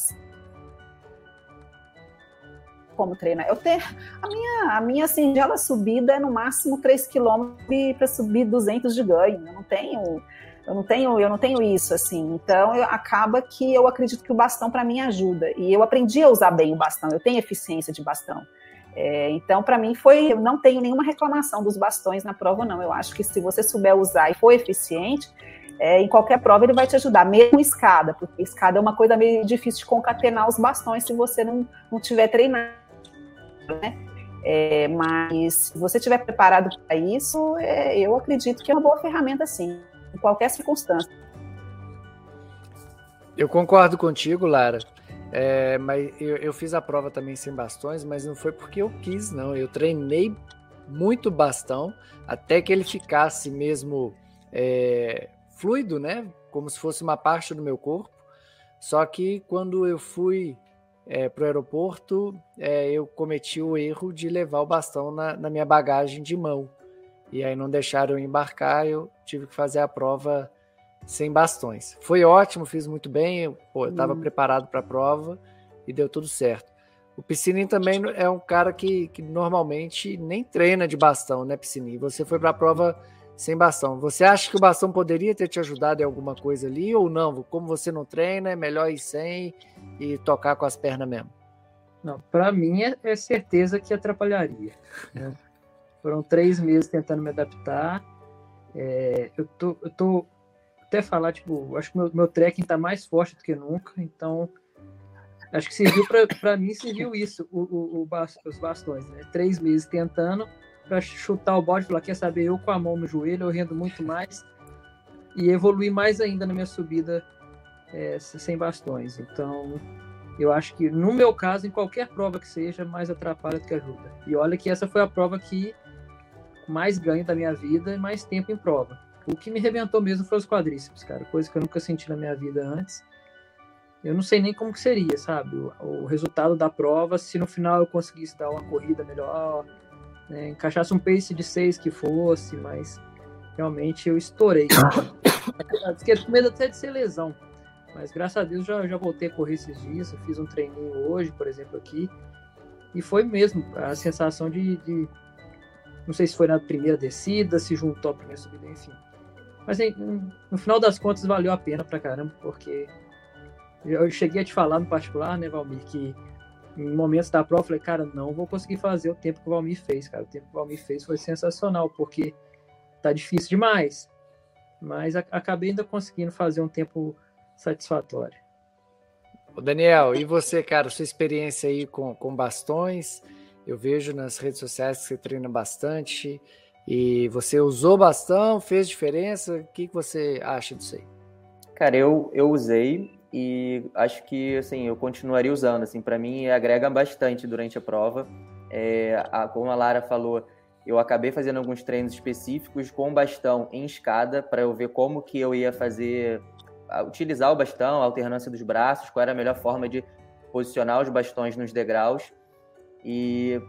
como treinar. Eu tenho a minha a minha singela subida é no máximo 3 km para subir 200 de ganho. Eu não tenho eu não tenho eu não tenho isso assim. Então eu, acaba que eu acredito que o bastão para mim ajuda e eu aprendi a usar bem o bastão. Eu tenho eficiência de bastão. É, então, para mim, foi. Eu não tenho nenhuma reclamação dos bastões na prova, não. Eu acho que se você souber usar e for eficiente, é, em qualquer prova ele vai te ajudar, mesmo escada, porque escada é uma coisa meio difícil de concatenar os bastões se você não, não tiver treinado, né? É, mas se você estiver preparado para isso, é, eu acredito que é uma boa ferramenta, sim, em qualquer circunstância. Eu concordo contigo, Lara. É, mas eu, eu, fiz a prova também sem bastões, mas não foi porque eu quis, não. Eu treinei muito bastão até que ele ficasse mesmo é, fluido, né? Como se fosse uma parte do meu corpo. Só que quando eu fui é, para o aeroporto, é, eu cometi o erro de levar o bastão na, na, minha bagagem de mão. E aí não deixaram eu embarcar, eu tive que fazer a prova sem bastões. Foi ótimo, fiz muito bem, eu estava hum. preparado para a prova e deu tudo certo. O Piscininho também é um cara que, que normalmente nem treina de bastão, né, Piscininho? Você foi para a prova sem bastão. Você acha que o bastão poderia ter te ajudado em alguma coisa ali ou não? Como você não treina, é melhor ir sem e tocar com as pernas mesmo? Não, para mim é, é, certeza que atrapalharia. Né? Foram três meses tentando me adaptar. É, eu, tô, eu tô até falar, tipo, acho que meu, meu trekking tá mais forte do que nunca, então acho que serviu para mim, serviu isso, o, o, o, os bastões, né? Três meses tentando, para chutar o bode falar, quer saber, eu com a mão no joelho, eu rendo muito mais e evoluir mais ainda na minha subida é, sem bastões. Então, eu acho que no meu caso, em qualquer prova que seja, mais atrapalha do que ajuda. E olha que essa foi a prova que mais ganho da minha vida e mais tempo em prova. O que me rebentou mesmo foi os quadríceps, cara, coisa que eu nunca senti na minha vida antes. Eu não sei nem como que seria, sabe? O, o resultado da prova, se no final eu conseguisse dar uma corrida melhor, né? encaixasse um pace de 6 que fosse, mas realmente eu estourei. Fiquei com medo até de ser lesão. Mas graças a Deus já, já voltei a correr esses dias. Eu fiz um treininho hoje, por exemplo, aqui. E foi mesmo a sensação de, de. Não sei se foi na primeira descida, se juntou à primeira subida, enfim. Mas no final das contas valeu a pena pra caramba, porque eu cheguei a te falar no particular, né, Valmir, que em momentos da prova, eu falei, cara, não vou conseguir fazer o tempo que o Valmir fez, cara. O tempo que o Valmir fez foi sensacional, porque tá difícil demais. Mas a, acabei ainda conseguindo fazer um tempo satisfatório. Ô Daniel, e você, cara, sua experiência aí com, com bastões? Eu vejo nas redes sociais que você treina bastante. E você usou bastão, fez diferença? O que, você acha disso aí? Cara, eu, eu usei e acho que assim eu continuaria usando assim para mim agrega bastante durante a prova é, a, como a Lara falou eu acabei fazendo alguns treinos específicos com bastão em escada para eu ver como que eu ia fazer utilizar o bastão a alternância dos braços qual era a melhor forma de posicionar os bastões nos degraus e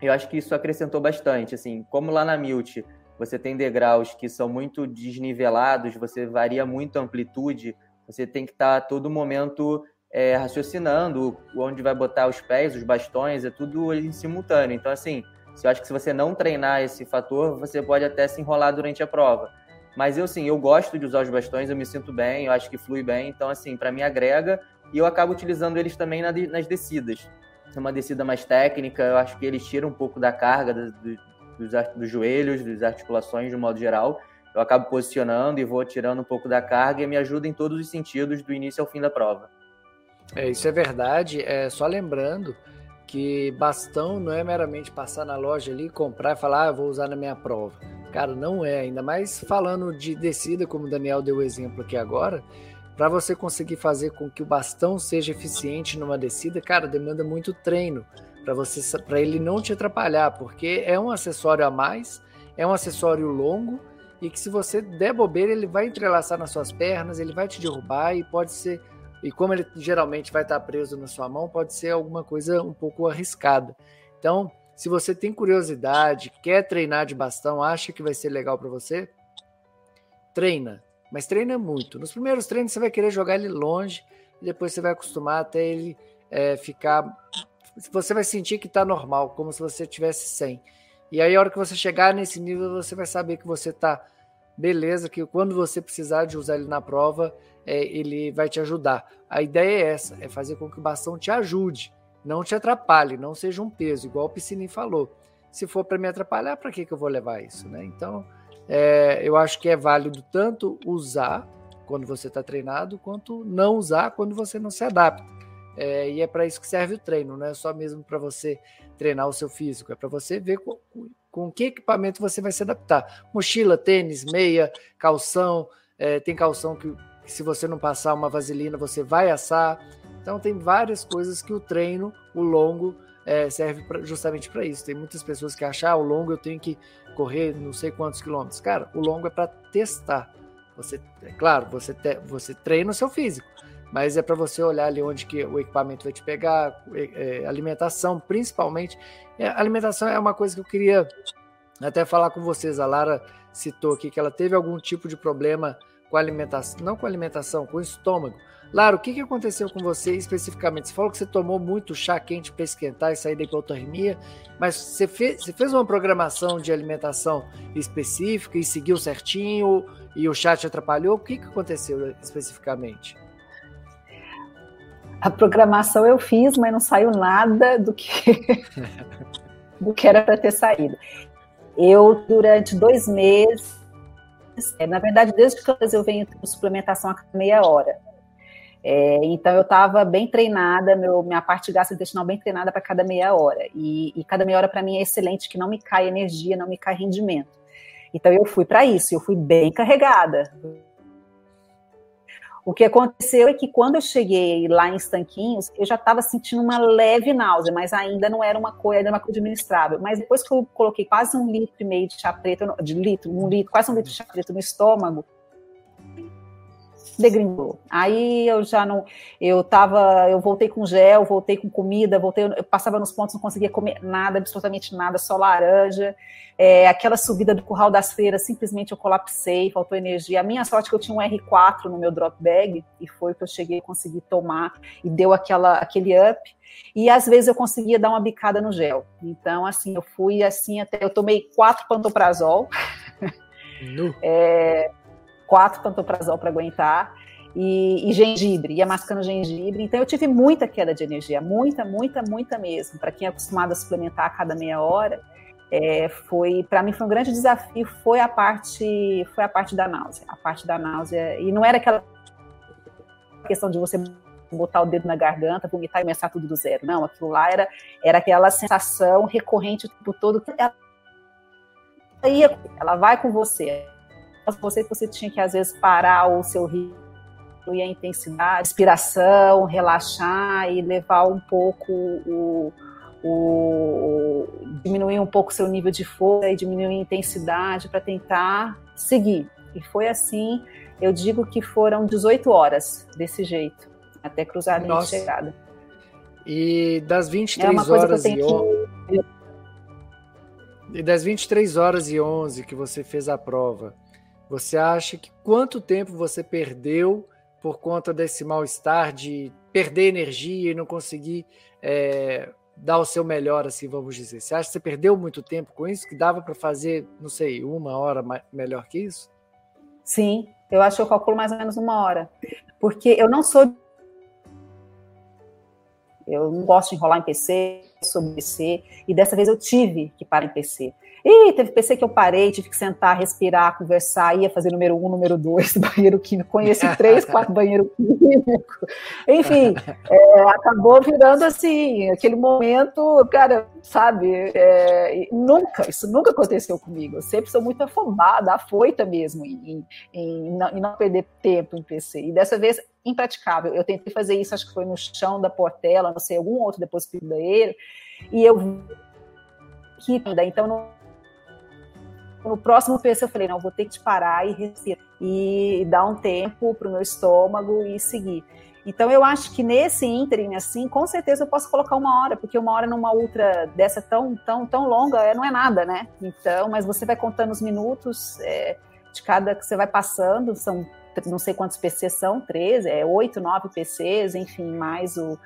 eu acho que isso acrescentou bastante assim como lá na Milt você tem degraus que são muito desnivelados você varia muito a amplitude você tem que estar tá todo momento é, raciocinando onde vai botar os pés, os bastões, é tudo em simultâneo. Então, assim, eu acho que se você não treinar esse fator, você pode até se enrolar durante a prova. Mas eu, sim, eu gosto de usar os bastões, eu me sinto bem, eu acho que flui bem. Então, assim, para mim agrega e eu acabo utilizando eles também nas descidas. É uma descida mais técnica, eu acho que eles tiram um pouco da carga do, do, dos, dos joelhos, das articulações de um modo geral eu acabo posicionando e vou tirando um pouco da carga e me ajuda em todos os sentidos, do início ao fim da prova. É, isso é verdade. É, só lembrando que bastão não é meramente passar na loja ali, comprar e falar, ah, vou usar na minha prova. Cara, não é. Ainda mais falando de descida, como o Daniel deu o exemplo aqui agora, para você conseguir fazer com que o bastão seja eficiente numa descida, cara, demanda muito treino para você para ele não te atrapalhar, porque é um acessório a mais, é um acessório longo e que se você der bobeira, ele vai entrelaçar nas suas pernas, ele vai te derrubar e pode ser. E como ele geralmente vai estar preso na sua mão, pode ser alguma coisa um pouco arriscada. Então, se você tem curiosidade, quer treinar de bastão, acha que vai ser legal para você, treina, mas treina muito. Nos primeiros treinos você vai querer jogar ele longe e depois você vai acostumar até ele é, ficar. Você vai sentir que está normal, como se você tivesse 100. E aí, a hora que você chegar nesse nível, você vai saber que você está beleza, que quando você precisar de usar ele na prova, é, ele vai te ajudar. A ideia é essa, é fazer com que o bastão te ajude, não te atrapalhe, não seja um peso, igual o Piscininho falou. Se for para me atrapalhar, para que, que eu vou levar isso, né? Então, é, eu acho que é válido tanto usar quando você está treinado, quanto não usar quando você não se adapta. É, e é para isso que serve o treino, não é só mesmo para você treinar o seu físico, é para você ver com, com que equipamento você vai se adaptar. Mochila, tênis, meia, calção, é, tem calção que, que se você não passar uma vaselina você vai assar. Então tem várias coisas que o treino, o longo, é, serve pra, justamente para isso. Tem muitas pessoas que acham, ah, o longo eu tenho que correr não sei quantos quilômetros. Cara, o longo é para testar. Você, é claro, você, te, você treina o seu físico, mas é para você olhar ali onde que o equipamento vai te pegar, é, alimentação, principalmente. É, alimentação é uma coisa que eu queria até falar com vocês. A Lara citou aqui que ela teve algum tipo de problema com alimentação, não com alimentação, com o estômago. Lara, o que, que aconteceu com você especificamente? Você falou que você tomou muito chá quente para esquentar e sair da hipotermia, mas você fez, você fez uma programação de alimentação específica e seguiu certinho e o chá te atrapalhou? O que, que aconteceu especificamente? A programação eu fiz, mas não saiu nada do que, do que era para ter saído. Eu, durante dois meses, é, na verdade, desde que eu venho com suplementação a meia hora. É, então, eu estava bem treinada, meu, minha parte gastrointestinal bem treinada para cada meia hora. E, e cada meia hora, para mim, é excelente, que não me cai energia, não me cai rendimento. Então, eu fui para isso, eu fui bem carregada. O que aconteceu é que quando eu cheguei lá em Estanquinhos, eu já estava sentindo uma leve náusea, mas ainda não era uma coisa, era uma coisa administrável. Mas depois que eu coloquei quase um litro e meio de chá preto, de litro, um litro, quase um litro de chá preto no estômago, degringolou. Aí eu já não, eu tava, eu voltei com gel, voltei com comida, voltei, eu passava nos pontos, não conseguia comer nada, absolutamente nada, só laranja. É, aquela subida do curral das feiras, simplesmente eu colapsei, faltou energia. A minha sorte é que eu tinha um R4 no meu drop bag e foi que eu cheguei a conseguir tomar e deu aquela, aquele up. E às vezes eu conseguia dar uma bicada no gel. Então, assim, eu fui assim até. Eu tomei quatro pantoprazol. é, quatro pantoprazol para aguentar, e, e, gengibre, ia mascando gengibre. Então eu tive muita queda de energia, muita, muita, muita mesmo. Para quem é acostumado a suplementar a cada meia hora, é, foi para mim foi um grande desafio. Foi a parte, foi a parte da náusea, a parte da náusea. E não era aquela questão de você botar o dedo na garganta, vomitar e começar tudo do zero. Não, aquilo lá era, era aquela sensação recorrente o tempo todo. Ela, ela vai com você você você tinha que às vezes parar o seu ritmo e a intensidade, inspiração, relaxar e levar um pouco o, o diminuir um pouco o seu nível de força e diminuir a intensidade para tentar seguir. E foi assim, eu digo que foram 18 horas desse jeito, até cruzar a linha de chegada. E das 23 é horas e que... E das 23 horas e 11 que você fez a prova, você acha que quanto tempo você perdeu por conta desse mal-estar de perder energia e não conseguir é, dar o seu melhor, assim, vamos dizer? Você acha que você perdeu muito tempo com isso? Que dava para fazer, não sei, uma hora melhor que isso? Sim, eu acho que eu calculo mais ou menos uma hora. Porque eu não sou. Eu não gosto de enrolar em PC, sobre PC, e dessa vez eu tive que parar em PC. E teve PC que eu parei, tive que sentar, respirar, conversar, ia fazer número um, número dois, banheiro químico, conheci três, quatro banheiro químico. Enfim, é, acabou virando assim, aquele momento, cara, sabe, é, nunca, isso nunca aconteceu comigo. Eu sempre sou muito afobada, afoita mesmo em, em, não, em não perder tempo em PC. E dessa vez impraticável. Eu tentei fazer isso, acho que foi no chão da Portela, não sei, algum outro depósito do banheiro, e eu que então não No próximo PC eu falei, não, vou ter que parar e respirar e dar um tempo para o meu estômago e seguir. Então eu acho que nesse ínterim, assim, com certeza eu posso colocar uma hora, porque uma hora numa ultra dessa tão, tão, tão longa é, não é nada, né? Então, mas você vai contando os minutos é, de cada que você vai passando, são não sei quantos PCs são, 13, é 8, 9 PCs, enfim, mais o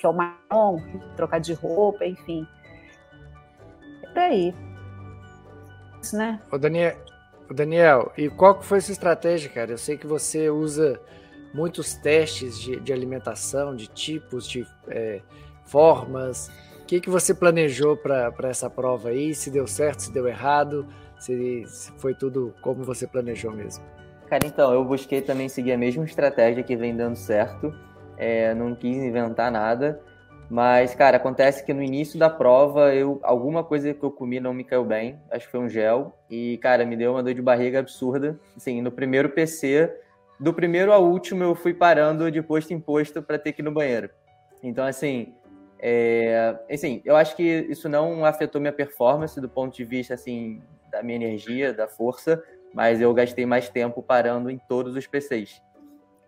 que é o marrom, trocar de roupa, enfim. É por aí. Né? O Daniel, o Daniel, e qual que foi a sua estratégia, cara? Eu sei que você usa muitos testes de, de alimentação, de tipos, de é, formas. O que, que você planejou para essa prova aí? Se deu certo, se deu errado, se, se foi tudo como você planejou mesmo? Cara, então, eu busquei também seguir a mesma estratégia que vem dando certo. É, não quis inventar nada. Mas, cara, acontece que no início da prova, eu alguma coisa que eu comi não me caiu bem. Acho que foi um gel. E, cara, me deu uma dor de barriga absurda. Assim, no primeiro PC, do primeiro ao último eu fui parando de posto em posto para ter que ir no banheiro. Então, assim, é, assim, eu acho que isso não afetou minha performance do ponto de vista, assim, da minha energia, da força, mas eu gastei mais tempo parando em todos os PCs.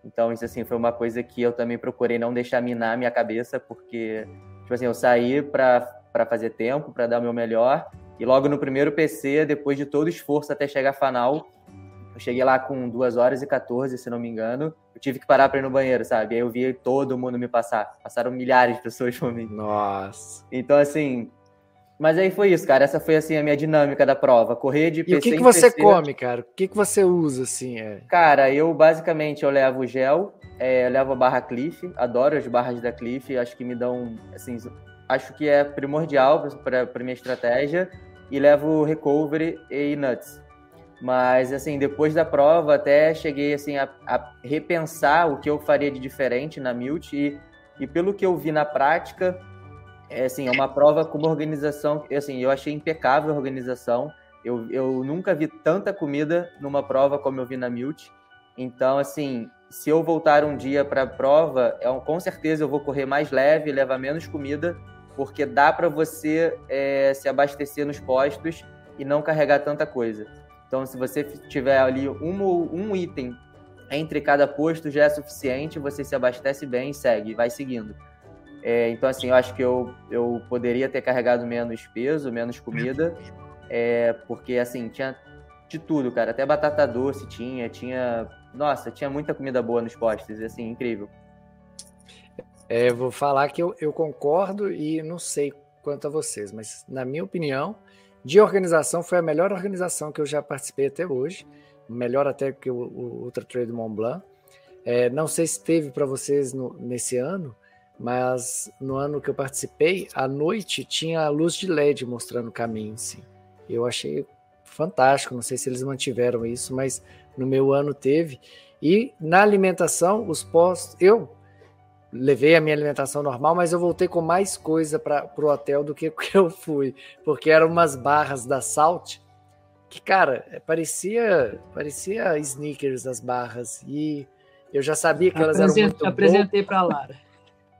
Então, isso, assim, foi uma coisa que eu também procurei não deixar minar minha cabeça, porque, tipo assim, eu saí para fazer tempo, para dar o meu melhor, e logo no primeiro PC, depois de todo o esforço até chegar a final, eu cheguei lá com 2 horas e 14, se não me engano. Eu tive que parar para ir no banheiro, sabe? Aí eu vi todo mundo me passar. Passaram milhares de pessoas por mim. Nossa. Então, assim. Mas aí foi isso, cara. Essa foi, assim, a minha dinâmica da prova. Correr de PC E o que, que você PC. come, cara? O que, que você usa, assim? É... Cara, eu basicamente eu levo gel, é, eu levo a barra Cliff. Adoro as barras da Cliff. Acho que me dão, assim... Acho que é primordial para minha estratégia. E levo recovery e nuts. Mas, assim, depois da prova, até cheguei, assim, a, a repensar o que eu faria de diferente na Milt e, e pelo que eu vi na prática, é, assim, é uma prova com uma organização, assim, eu achei impecável a organização. Eu, eu nunca vi tanta comida numa prova como eu vi na Milt. Então, assim, se eu voltar um dia para a prova, é, com certeza eu vou correr mais leve, levar menos comida, porque dá para você é, se abastecer nos postos e não carregar tanta coisa. Então, se você tiver ali um, um item entre cada posto, já é suficiente, você se abastece bem e segue, vai seguindo. É, então, assim, eu acho que eu, eu poderia ter carregado menos peso, menos comida, é, porque, assim, tinha de tudo, cara. Até batata doce tinha, tinha... Nossa, tinha muita comida boa nos postos, assim, incrível. É, vou falar que eu, eu concordo e não sei quanto a vocês, mas na minha opinião, de organização, foi a melhor organização que eu já participei até hoje, melhor até que o, o Ultra Trail do Mont Blanc. É, não sei se teve para vocês no, nesse ano, mas no ano que eu participei, à noite tinha a luz de LED mostrando o caminho. Sim. Eu achei fantástico, não sei se eles mantiveram isso, mas no meu ano teve. E na alimentação, os postos, eu levei a minha alimentação normal, mas eu voltei com mais coisa para o hotel do que, eu fui, porque eram umas barras da Salt que, cara, parecia parecia sneakers as barras e eu já sabia que elas eram muito Apresentei para a Lara.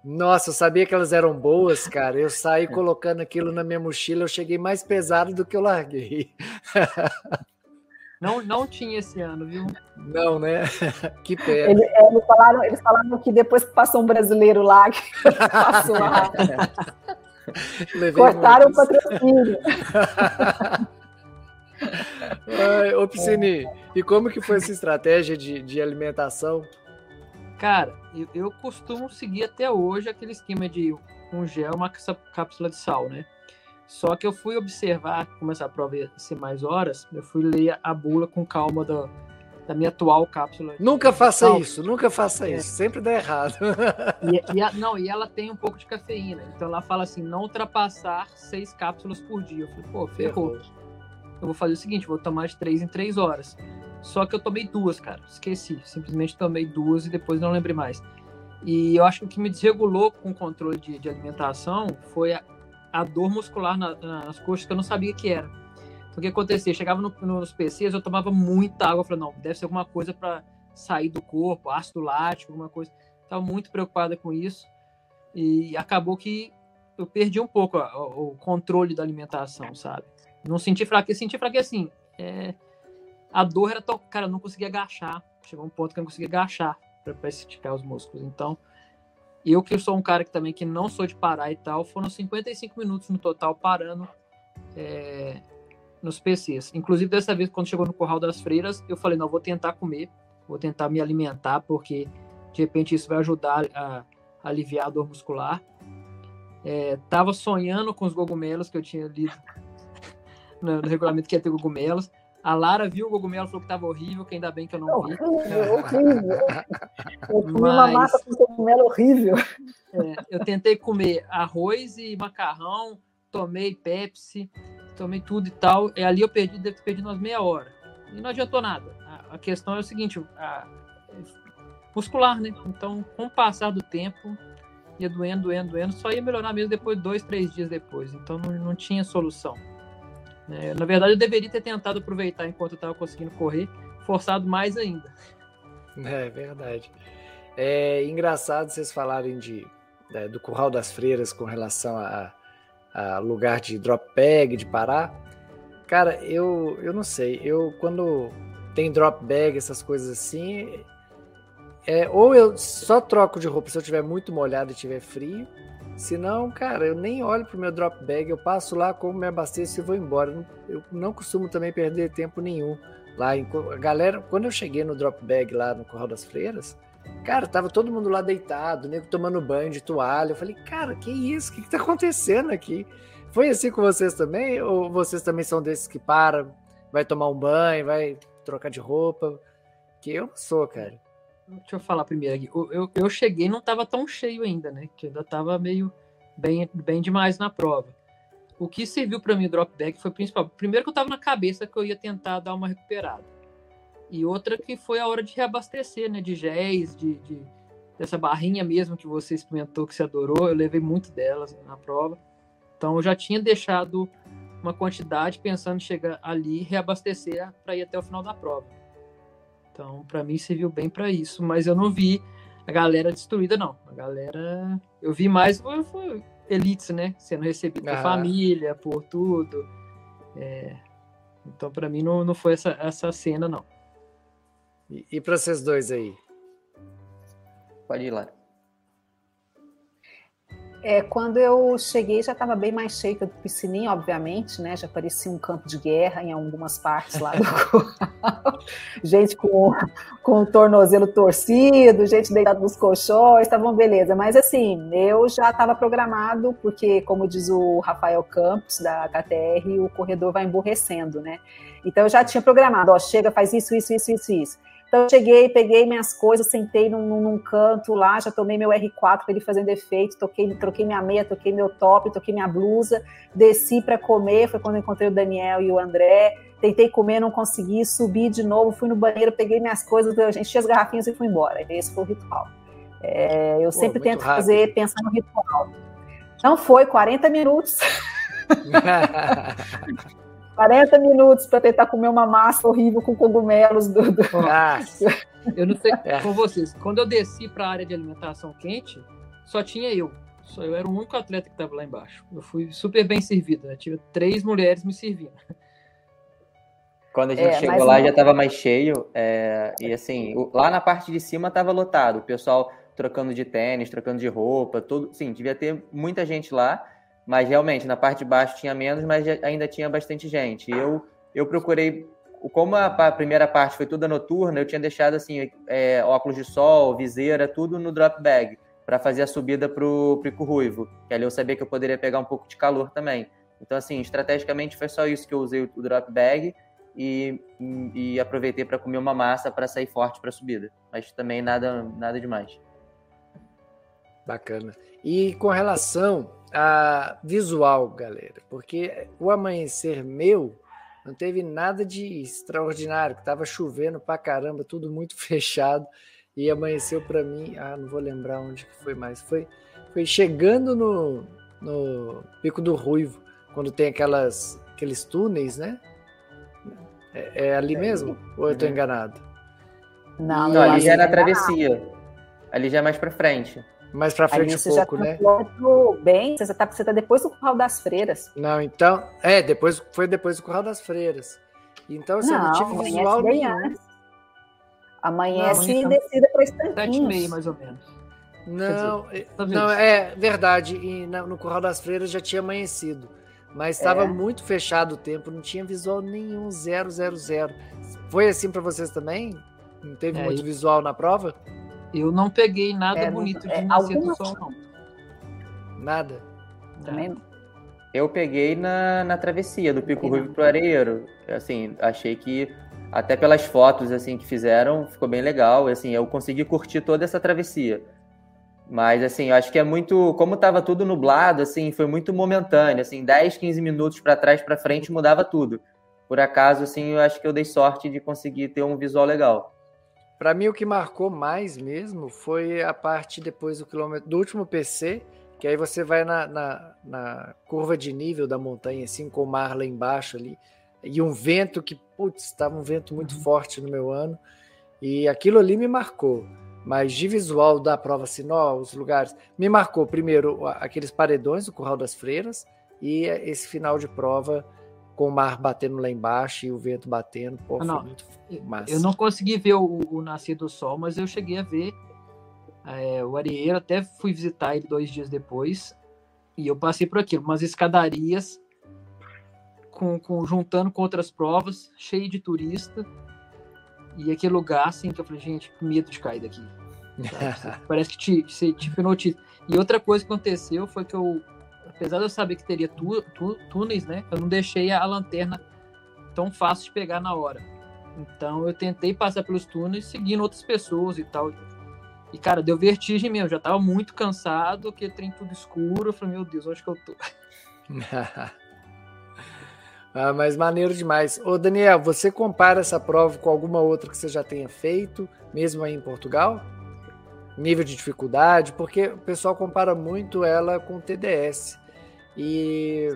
Nossa, eu sabia que elas eram boas, cara. Eu saí colocando aquilo na minha mochila, eu cheguei mais pesado do que eu larguei. Não, não tinha esse ano, viu? Não, né? Que pena. Eles, eles, falaram, eles falaram que depois que passou um brasileiro lá, que passou lá. Cortaram o patrocínio. Ai, ô Piscini, e como que foi essa estratégia de, de alimentação? Cara, eu, eu costumo seguir até hoje aquele esquema de um gel, uma cápsula de sal, né? Só que eu fui observar como essa prova ia ser mais horas, eu fui ler a bula com calma da, da minha atual cápsula. Nunca faça isso, nunca faça é. isso, sempre dá errado. E, e a, não, e ela tem um pouco de cafeína, então ela fala assim, não ultrapassar seis cápsulas por dia. Eu falei, pô, ferrou. Eu vou fazer o seguinte, vou tomar de três em três horas. Só que eu tomei duas, cara, esqueci, simplesmente tomei duas e depois não lembrei mais. E eu acho que o que me desregulou com o controle de, de alimentação foi a, a dor muscular na, nas coxas que eu não sabia que era. Então, o que acontecia? Chegava no, nos PCs, eu tomava muita água. Eu falei, não, deve ser alguma coisa para sair do corpo, ácido lático, alguma coisa. Estava muito preocupada com isso. E acabou que eu perdi um pouco o controle da alimentação, sabe? Não senti fraqueza, senti fraqueza assim. É, a dor era tão. Cara, eu não conseguia agachar. Chegou um ponto que eu não conseguia agachar para esticar os músculos. Então, eu que sou um cara que também que não sou de parar e tal, foram 55 minutos no total parando é, nos PCs. Inclusive, dessa vez, quando chegou no Curral das Freiras, eu falei, não, vou tentar comer, vou tentar me alimentar, porque de repente isso vai ajudar a, a aliviar a dor muscular. É, tava sonhando com os cogumelos que eu tinha lido no, no regulamento que ia ter cogumelos. A Lara viu o cogumelo e falou que estava horrível, que ainda bem que eu não vi. Horrível, horrível. Eu comi Mas, uma massa com cogumelo horrível. É, eu tentei comer arroz e macarrão, tomei Pepsi, tomei tudo e tal. E ali eu perdi, devo ter perdido umas meia hora. E não adiantou nada. A, a questão é o seguinte, a, muscular, né? Então, com o passar do tempo, ia doendo, doendo, doendo, só ia melhorar mesmo depois, dois, três dias depois. Então, não, não tinha solução. É, na verdade, eu deveria ter tentado aproveitar enquanto eu estava conseguindo correr, forçado mais ainda. É verdade. É engraçado vocês falarem de, é, do curral das freiras com relação a, a, lugar de drop bag, de parar. Cara, eu, eu não sei. Eu, quando tem drop bag, essas coisas assim, é, ou eu só troco de roupa se eu tiver muito molhado e tiver frio, se não, cara, eu nem olho pro meu drop bag, eu passo lá, como me abasteço e vou embora. Eu não costumo também perder tempo nenhum. Lá, a galera, quando eu cheguei no drop bag lá no Corral das Freiras, cara, tava todo mundo lá deitado, nego tomando banho de toalha. Eu falei, cara, que isso? O que, que tá acontecendo aqui? Foi assim com vocês também? Ou vocês também são desses que param, vai tomar um banho, vai trocar de roupa? Que eu não sou, cara. Deixa eu falar primeiro aqui. Eu, eu, eu cheguei não estava tão cheio ainda, né? Que ainda estava meio bem, bem demais na prova. O que serviu para mim o drop bag foi principal. Primeiro que eu estava na cabeça que eu ia tentar dar uma recuperada. E outra que foi a hora de reabastecer, né? De géis, de, de, dessa barrinha mesmo que você experimentou, que você adorou. Eu levei muito delas na prova. Então eu já tinha deixado uma quantidade pensando em chegar ali reabastecer para ir até o final da prova. Então, para mim serviu bem para isso, mas eu não vi a galera destruída não. A galera, eu vi mais foi, foi elites, né, sendo recebido ah. por família, por tudo. É... Então, para mim não, não foi essa, essa cena não. E, e para vocês dois aí? Pode ir lá. É, quando eu cheguei já estava bem mais cheio que o piscininho, obviamente, né? Já parecia um campo de guerra em algumas partes lá do curral. gente com, com o tornozelo torcido, gente deitada nos colchões, tá bom, beleza. Mas assim, eu já estava programado, porque, como diz o Rafael Campos, da KTR, o corredor vai emborrecendo, né? Então eu já tinha programado, ó, chega, faz isso, isso, isso, isso, isso. Então eu cheguei, peguei minhas coisas, sentei num, num canto lá, já tomei meu R4 para ele fazendo efeito, toquei, troquei minha meia, toquei meu top, toquei minha blusa, desci para comer, foi quando encontrei o Daniel e o André. Tentei comer, não consegui, subi de novo, fui no banheiro, peguei minhas coisas, enchi as garrafinhas e fui embora. Esse foi o ritual. É, eu Pô, sempre tento rápido. fazer, pensar no ritual. Não foi 40 minutos. 40 minutos para tentar comer uma massa horrível com cogumelos do. do... eu não sei é. com vocês. Quando eu desci para a área de alimentação quente, só tinha eu. Só eu era o único atleta que estava lá embaixo. Eu fui super bem servido. Né? Tive três mulheres me servindo. Quando a gente é, chegou lá não... já estava mais cheio. É, e assim, lá na parte de cima estava lotado. O pessoal trocando de tênis, trocando de roupa, tudo. Sim, devia ter muita gente lá mas realmente na parte de baixo tinha menos, mas ainda tinha bastante gente. Eu, eu procurei, como a, primeira parte foi toda noturna, eu tinha deixado assim é, óculos de sol, viseira, tudo no drop bag para fazer a subida para o Pico Ruivo, que ali eu sabia que eu poderia pegar um pouco de calor também. Então, assim, estrategicamente foi só isso que eu usei o drop bag e, e aproveitei para comer uma massa para sair forte para a subida. Mas também nada, nada demais. Bacana. E com relação a visual, galera, porque o amanhecer meu não teve nada de extraordinário, que tava chovendo pra caramba, tudo muito fechado e amanheceu para mim, ah, não vou lembrar onde que foi mais, foi foi chegando no, no Pico do Ruivo, quando tem aquelas aqueles túneis, né? É, é ali é, mesmo? Ou eu tô uhum. enganado? Não, não ali já é na travessia. Ali já é mais para frente. Mais para frente um pouco, né? Bem, você está você tá depois do Curral das Freiras. Não, então, é, depois foi depois do Curral das Freiras. Então, você não, não tive visual nenhum. Amanhece não, então, descida estanquinhos. Sete e meia, mais ou menos. Não, dizer, é, não é verdade. E no Curral das Freiras já tinha amanhecido. Mas estava é. muito fechado o tempo, não tinha visual nenhum, zero, zero, zero. Foi assim para vocês também? Não teve é, muito visual na prova? Eu não peguei nada é, bonito de é, nascer do sol, não. Nada? Também não. Eu peguei na, na travessia do Pico Ruivo pro Areeiro. Assim, achei que até pelas fotos assim que fizeram, ficou bem legal. Assim, eu consegui curtir toda essa travessia. Mas assim, eu acho que é muito, como estava tudo nublado, assim, foi muito momentâneo, assim, 10, 15 minutos para trás, para frente mudava tudo. Por acaso, assim, eu acho que eu dei sorte de conseguir ter um visual legal. Para mim, o que marcou mais mesmo foi a parte depois do quilômetro do último PC, que aí você vai na, na, na curva de nível da montanha, assim, com o mar lá embaixo ali, e um vento que, putz, estava um vento muito uhum. forte no meu ano, e aquilo ali me marcou. Mas de visual da prova Sinó, os lugares, me marcou primeiro aqueles paredões do Curral das Freiras e esse final de prova com o mar batendo lá embaixo e o vento batendo. Pô, não, muito massa. Eu não consegui ver o, o nascer do sol, mas eu cheguei a ver é, o Arieiro, até fui visitar ele dois dias depois, e eu passei por aquilo, umas escadarias com, com, juntando com outras provas, cheio de turista, e aquele lugar, assim, que eu falei, gente, medo de cair daqui. Parece que te, te, te hipnotiza. E outra coisa que aconteceu foi que eu apesar de eu saber que teria tu, tu, túneis, né? Eu não deixei a lanterna tão fácil de pegar na hora. Então eu tentei passar pelos túneis seguindo outras pessoas e tal. E, cara, deu vertigem mesmo. Já tava muito cansado, que trem tudo escuro. Eu falei, meu Deus, onde que eu tô? ah, mas maneiro demais. Ô, Daniel, você compara essa prova com alguma outra que você já tenha feito, mesmo aí em Portugal? Nível de dificuldade, porque o pessoal compara muito ela com o TDS. E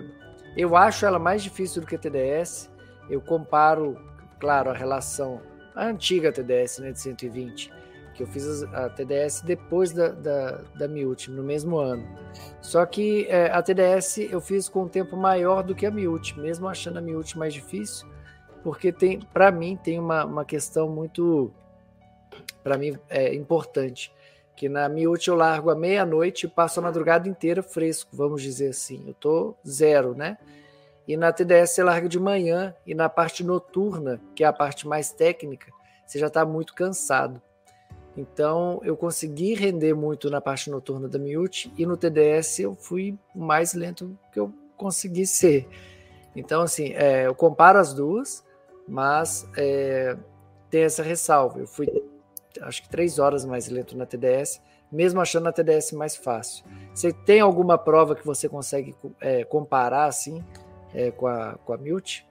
eu acho ela mais difícil do que a TDS. Eu comparo, claro, a relação a antiga TDS, né, de 120, que eu fiz a TDS depois da, da, da MIUT, no mesmo ano. Só que é, a TDS eu fiz com um tempo maior do que a MIUT, mesmo achando a MIUT mais difícil, porque tem, para mim, tem uma, uma questão muito, para mim, é importante que na Miúcha eu largo à meia-noite e passo a madrugada inteira fresco, vamos dizer assim. Eu tô zero, né? E na TDS você larga de manhã e na parte noturna, que é a parte mais técnica, você já está muito cansado. Então eu consegui render muito na parte noturna da Miúcha e no TDS eu fui mais lento que eu consegui ser. Então assim, é, eu comparo as duas, mas é, tem essa ressalva. Eu fui acho que três horas mais lento na TDS, mesmo achando a TDS mais fácil. Você tem alguma prova que você consegue é, comparar assim é, com a, com a Mute?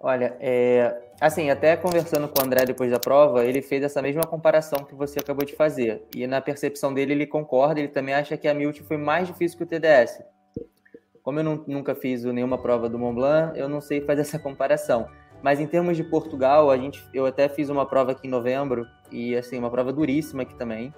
Olha, é, assim, até conversando com o André depois da prova, ele fez essa mesma comparação que você acabou de fazer. E na percepção dele, ele concorda, ele também acha que a Mute foi mais difícil que o TDS. Como eu não, nunca fiz nenhuma prova do Mont Blanc, eu não sei fazer essa comparação. Mas em termos de Portugal, a gente, eu até fiz uma prova aqui em novembro e assim uma prova duríssima aqui também,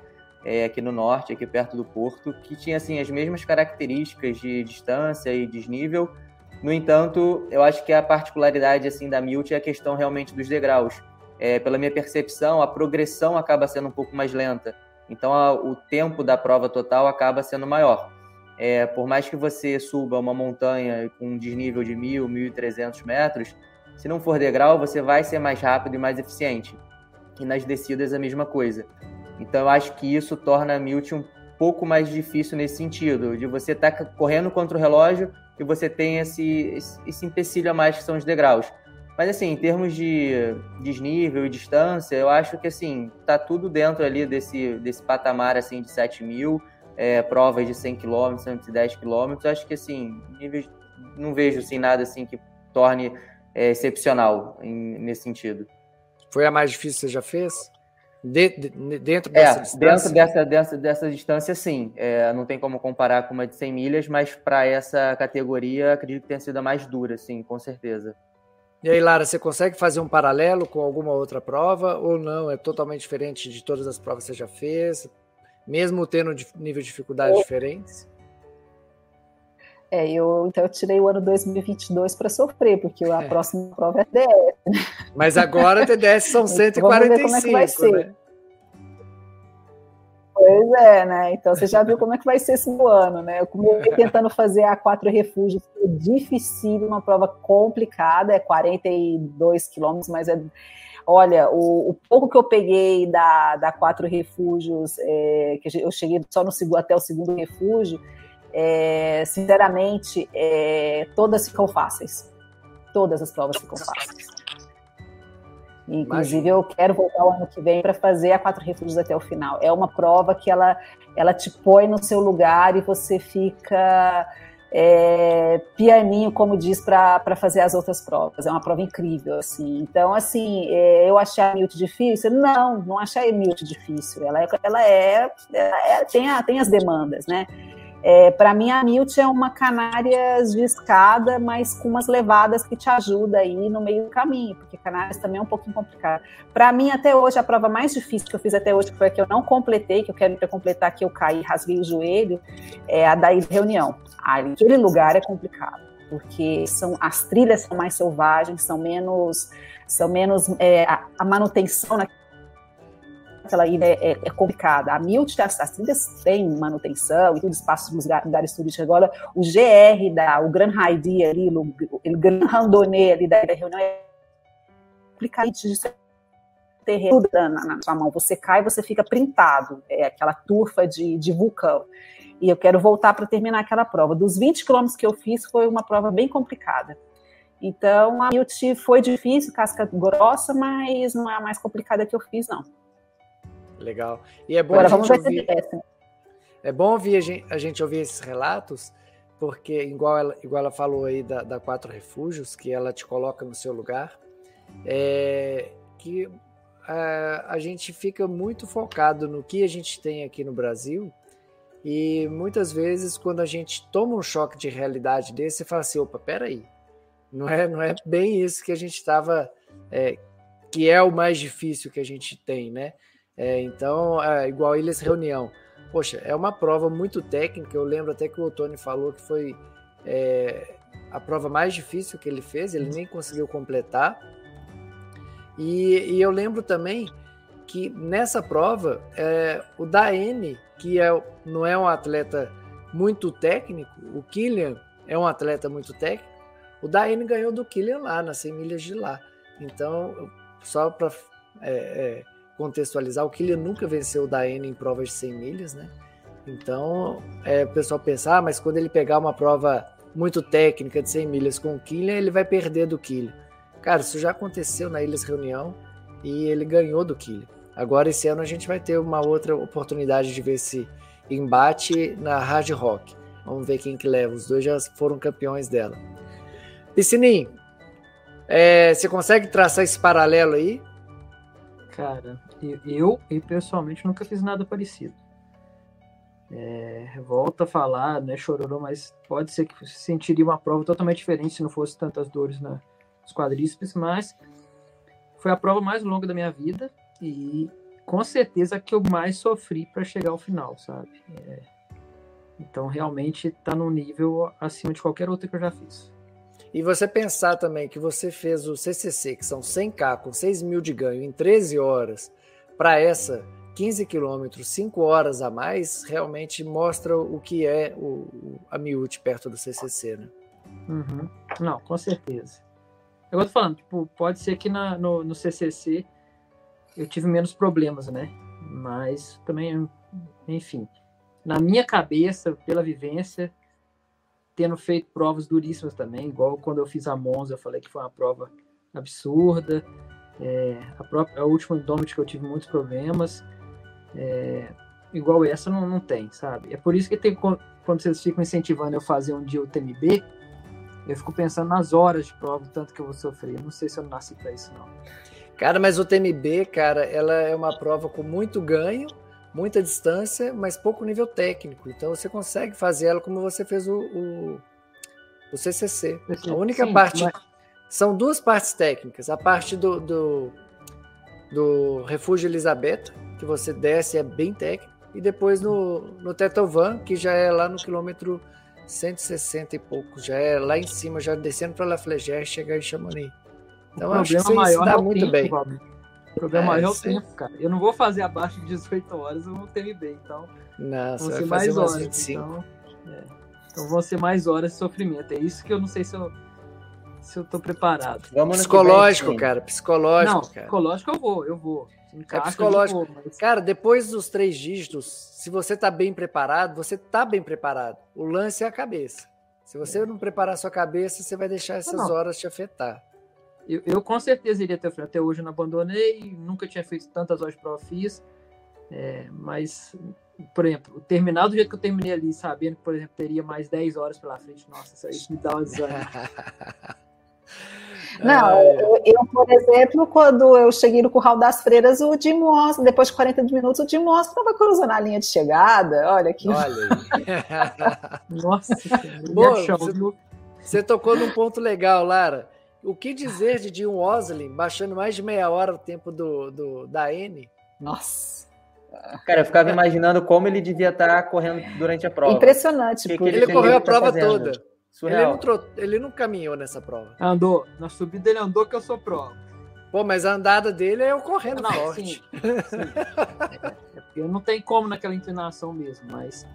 é, aqui no norte, aqui perto do Porto, que tinha assim as mesmas características de distância e desnível. No entanto, eu acho que a particularidade assim da Milt é a questão realmente dos degraus. É, pela minha percepção, a progressão acaba sendo um pouco mais lenta. Então, a, o tempo da prova total acaba sendo maior. É, por mais que você suba uma montanha com um desnível de 1.000, 1.300 metros, se não for degrau, você vai ser mais rápido e mais eficiente. E nas descidas a mesma coisa. Então eu acho que isso torna a Milt um pouco mais difícil nesse sentido, de você estar tá correndo contra o relógio e você tem esse, esse, empecilho a mais que são os degraus. Mas assim, em termos de desnível e distância, eu acho que assim, tá tudo dentro ali desse, desse patamar assim de 7 mil, é, provas de 100 km, 110 km, acho que assim, não vejo assim, nada assim que torne é, excepcional em, nesse sentido. Foi a mais difícil que você já fez? De, de, dentro é, dessa é, distância? Dentro dessa, dessa, dessa distância, sim. É, não tem como comparar com uma de 100 milhas, mas para essa categoria, acredito que tenha sido a mais dura, sim, com certeza. E aí, Lara, você consegue fazer um paralelo com alguma outra prova ou não? É totalmente diferente de todas as provas que você já fez? mesmo tendo nível de dificuldade diferentes? É, eu, então eu tirei o ano 2022 para sofrer, porque a é. próxima prova é TDS. Mas agora a TDS são 145, Vamos ver como é que vai ser. Né? Pois é, né? Então você já viu como é que vai ser esse ano, né? Eu comecei tentando fazer a quatro refúgios, foi difícil, uma prova complicada, é 42 quilômetros, mas é. Olha, o, o, pouco que eu peguei da, da quatro refúgios, é, que eu cheguei só no até o segundo refúgio, é, sinceramente, é, todas ficam fáceis. Todas as provas ficam fáceis. Inclusive, eu quero voltar o ano que vem para fazer a Quatro Refúgios até o final. É uma prova que ela, ela te põe no seu lugar e você fica é, pianinho, como diz, para fazer as outras provas. É uma prova incrível, assim. Então, assim, é, eu achei a Milt difícil? Não, não achei a Milt difícil. Ela, é, ela, é, ela é, tem, a, tem as demandas, né? É, para mim, a Milt é uma canárias de escada, mas com umas levadas que te ajuda aí no meio do caminho, porque canárias também é um pouquinho complicado. Para mim, até hoje, a prova mais difícil que eu fiz até hoje, que foi a que eu não completei, que eu quero completar, que eu caí, rasguei o joelho, é a da reunião. Aquele lugar é complicado, porque são as trilhas são mais selvagens, são menos, são menos é, a, a manutenção na aquela ilha é, é, é complicada. A Milt, as, as trilhas têm manutenção e tudo, espaço dos lugares turísticos. Agora, o GR, da, o Grand Haidi ali, o, o Grand Randonnée ali da Reunião é complicado de terreno na, na, sua mão. Você cai, você fica printado. É aquela turfa de, de vulcão. E eu quero voltar para terminar aquela prova. Dos 20 quilômetros que eu fiz, foi uma prova bem complicada. Então, a Milt foi difícil, casca grossa, mas não é a mais complicada que eu fiz, não. Legal. E é bom Agora, vamos ouvir, É bom ouvir a gente, a gente, ouvir esses relatos, porque igual ela, igual ela falou aí da, da Quatro Refúgios, que ela te coloca no seu lugar, é, que a, a gente fica muito focado no que a gente tem aqui no Brasil, e muitas vezes, quando a gente toma um choque de realidade desse, você fala assim: opa, peraí, não é, não é bem isso que a gente estava. É, que é o mais difícil que a gente tem, né? É, então, é, igual Ilhas Reunião. Poxa, é uma prova muito técnica. Eu lembro até que o Otoni falou que foi é, a prova mais difícil que ele fez, ele nem conseguiu completar. E, e eu lembro também que nessa prova, é, o Daene, que é, não é um atleta muito técnico, o Killian é um atleta muito técnico, o Daene ganhou do Killian lá, nas 100 milhas de lá. Então, só para é, é contextualizar, o Killian nunca venceu o Daene em provas de 100 milhas, né? Então, é, o pessoal pensar, ah, mas quando ele pegar uma prova muito técnica de 100 milhas com o Killian, ele vai perder do Killian. Cara, isso já aconteceu na Ilhas Reunião e ele ganhou do Killian. Agora, esse ano, a gente vai ter uma outra oportunidade de ver esse embate na Hard Rock. Vamos ver quem que leva. Os dois já foram campeões dela. Piscininho, é, você consegue traçar esse paralelo aí? Cara, eu, eu, pessoalmente nunca fiz nada parecido. É, volta a falar, né, chororô, mas pode ser que você sentiria uma prova totalmente diferente se não fosse tantas dores na, nos quadríceps, mas foi a prova mais longa da minha vida e com certeza que eu mais sofri para chegar ao final, sabe? É, então realmente está num nível acima de qualquer outra que eu já fiz. E você pensar também que você fez o CCC, que são 100k com 6 mil de ganho em 13 horas, para essa 15 quilômetros, 5 horas a mais, realmente mostra o que é o, a Miúte perto do CCC, né? Uhum. Não, com certeza. Eu tô falando, tipo, pode ser que na, no, no CCC eu tive menos problemas, né? Mas também, enfim, na minha cabeça, pela vivência, tendo feito provas duríssimas também, igual quando eu fiz a Monza, eu falei que foi uma prova absurda. É, a, própria, a última Indomit que eu tive muitos problemas, é, igual essa não, não tem, sabe? É por isso que tem, quando vocês ficam incentivando eu fazer um dia o TMB, eu fico pensando nas horas de prova, tanto que eu vou sofrer. Não sei se eu nasci para isso, não. Cara, mas o TMB, cara, ela é uma prova com muito ganho, muita distância, mas pouco nível técnico. Então você consegue fazer ela como você fez o, o, o CCC. A única Sim, parte. Mas... São duas partes técnicas. A parte do, do, do Refúgio Elizabeth, que você desce é bem técnico, e depois no, no Tetovan, que já é lá no quilômetro 160 e pouco, já é lá em cima, já descendo para La Flégère, chegar em Chamonix. Então, o acho que maior dá é muito tempo, bem. O problema é, é o tempo, cara. Eu não vou fazer abaixo de 18 horas, eu vou ter bem, então. Não, vão ser mais horas. 25. Então, é. então vão ser mais horas de sofrimento. É isso que eu não sei se eu se eu tô preparado. Vamos psicológico, vem, cara. Psicológico, não, cara. Psicológico eu vou, eu vou. É psicológico. Vou, mas... Cara, depois dos três dígitos, se você tá bem preparado, você tá bem preparado. O lance é a cabeça. Se você é. não preparar a sua cabeça, você vai deixar essas não. horas te afetar. Eu, eu, com certeza iria ter Até hoje eu não abandonei, nunca tinha feito tantas horas de prova fiz. É, mas, por exemplo, terminar do jeito que eu terminei ali, sabendo que, por exemplo, teria mais 10 horas pela frente, nossa, isso me dá um desânimo. Não, eu, eu, por exemplo, quando eu cheguei no Curral das Freiras, o Jim Moss, depois de 40 minutos, o Jim Moss estava cruzando a linha de chegada. Olha aqui. Olha Nossa, Boa, você, você tocou num ponto legal, Lara. O que dizer de Jim Osley baixando mais de meia hora o tempo do, do da N? Nossa. Cara, eu ficava imaginando como ele devia estar correndo durante a prova. Impressionante. Porque ele, ele correu a prova toda. Ele não, trot... ele não caminhou nessa prova. Andou. Na subida ele andou que eu sou prova. Pô, mas a andada dele é o correndo não, forte. Sim, sim. É, é porque não tem como naquela inclinação mesmo, mas.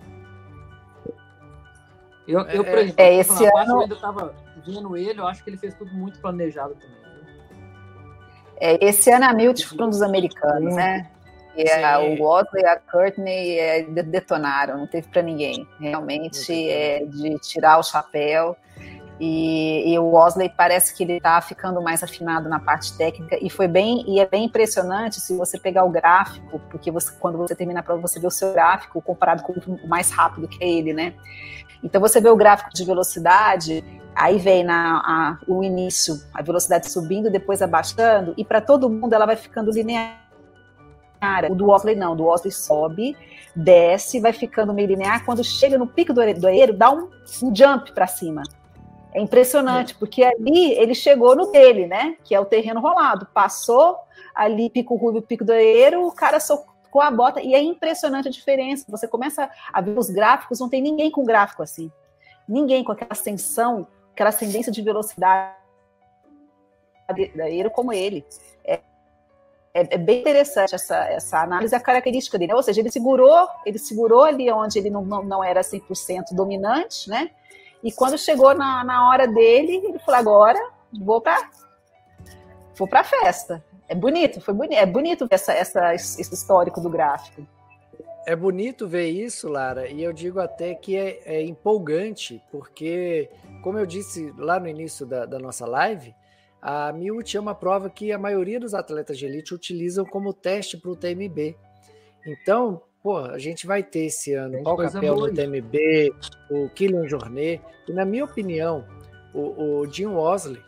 Eu, eu por é, exemplo, é, esse ano... eu ainda tava vendo ele, eu acho que ele fez tudo muito planejado também. É, esse ano a Milt foi um dos americanos, né? E a, o Otley e a Courtney é, detonaram, não teve para ninguém. Realmente é de tirar o chapéu. E, e, o Osley parece que ele está ficando mais afinado na parte técnica e foi bem e é bem impressionante se você pegar o gráfico, porque você, quando você termina a prova você vê o seu gráfico comparado com o mais rápido que é ele, né? Então você vê o gráfico de velocidade, aí vem na, a, o início, a velocidade subindo, depois abaixando e para todo mundo ela vai ficando linear o do Osley não, do Osley sobe, desce, vai ficando meio linear. Quando chega no pico do aeiro, dá um, um jump para cima. É impressionante, é. porque ali ele chegou no dele, né? Que é o terreno rolado. Passou ali, pico ruivo, pico do aeiro, o cara socou a bota. E é impressionante a diferença. Você começa a ver os gráficos, não tem ninguém com gráfico assim. Ninguém com aquela ascensão, aquela ascendência de velocidade como ele. É, é, é, bem interessante essa, essa análise, a característica dele. Ou seja, ele segurou, ele segurou ali onde ele não, não, não era 100% dominante, né? E quando chegou na, na hora dele, ele falou: agora vou para vou para festa. É bonito, foi bonito, é bonito ver essa, essa, esse histórico do gráfico. É bonito ver isso, Lara, e eu digo até que é, é empolgante, porque, como eu disse lá no início da, da nossa live, a MIUT é uma prova que a maioria dos atletas de elite utilizam como teste para o TMB. Então, pô, a gente vai ter esse ano o Paul Capel no TMB, o Kylian Jornet, e na minha opinião, o, o Jim Osley,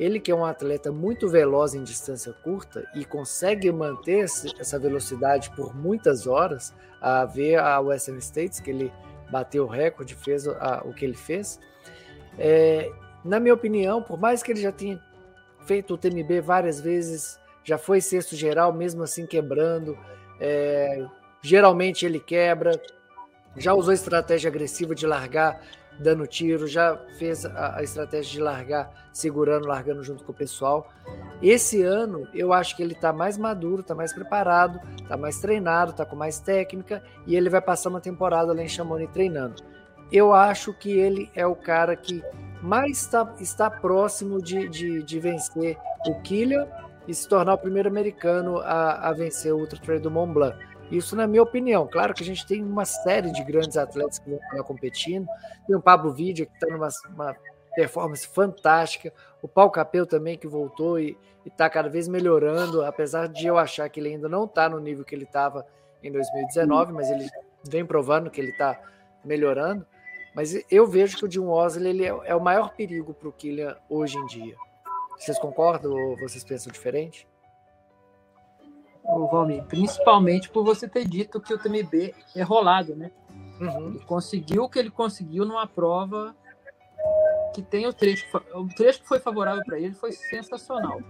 ele que é um atleta muito veloz em distância curta e consegue manter essa velocidade por muitas horas, a ver a Western States, que ele bateu o recorde, fez a, o que ele fez. É, na minha opinião, por mais que ele já tenha feito o TMB várias vezes, já foi sexto geral, mesmo assim quebrando. É, geralmente ele quebra, já usou estratégia agressiva de largar dando tiro, já fez a, a, estratégia de largar segurando, largando junto com o pessoal. Esse ano eu acho que ele está mais maduro, está mais preparado, está mais treinado, está com mais técnica e ele vai passar uma temporada lá em Chamonix treinando. Eu acho que ele é o cara que mais está, está próximo de, de, de vencer o Killian e se tornar o primeiro americano a, a vencer o Ultra Trail do Mont Blanc. Isso na minha opinião. Claro que a gente tem uma série de grandes atletas que estão competindo. Tem o Pablo Vidia, que está numa performance fantástica. O Paulo Capel também, que voltou e está cada vez melhorando, apesar de eu achar que ele ainda não está no nível que ele estava em 2019, mas ele vem provando que ele está melhorando. Mas eu vejo que o Jim Osley ele é, é o maior perigo para o Killian hoje em dia. Vocês concordam ou vocês pensam diferente? Valmir, principalmente por você ter dito que o TMB é rolado, né? Uhum. Ele conseguiu o que ele conseguiu numa prova que tem o trecho. O trecho que foi favorável para ele foi sensacional.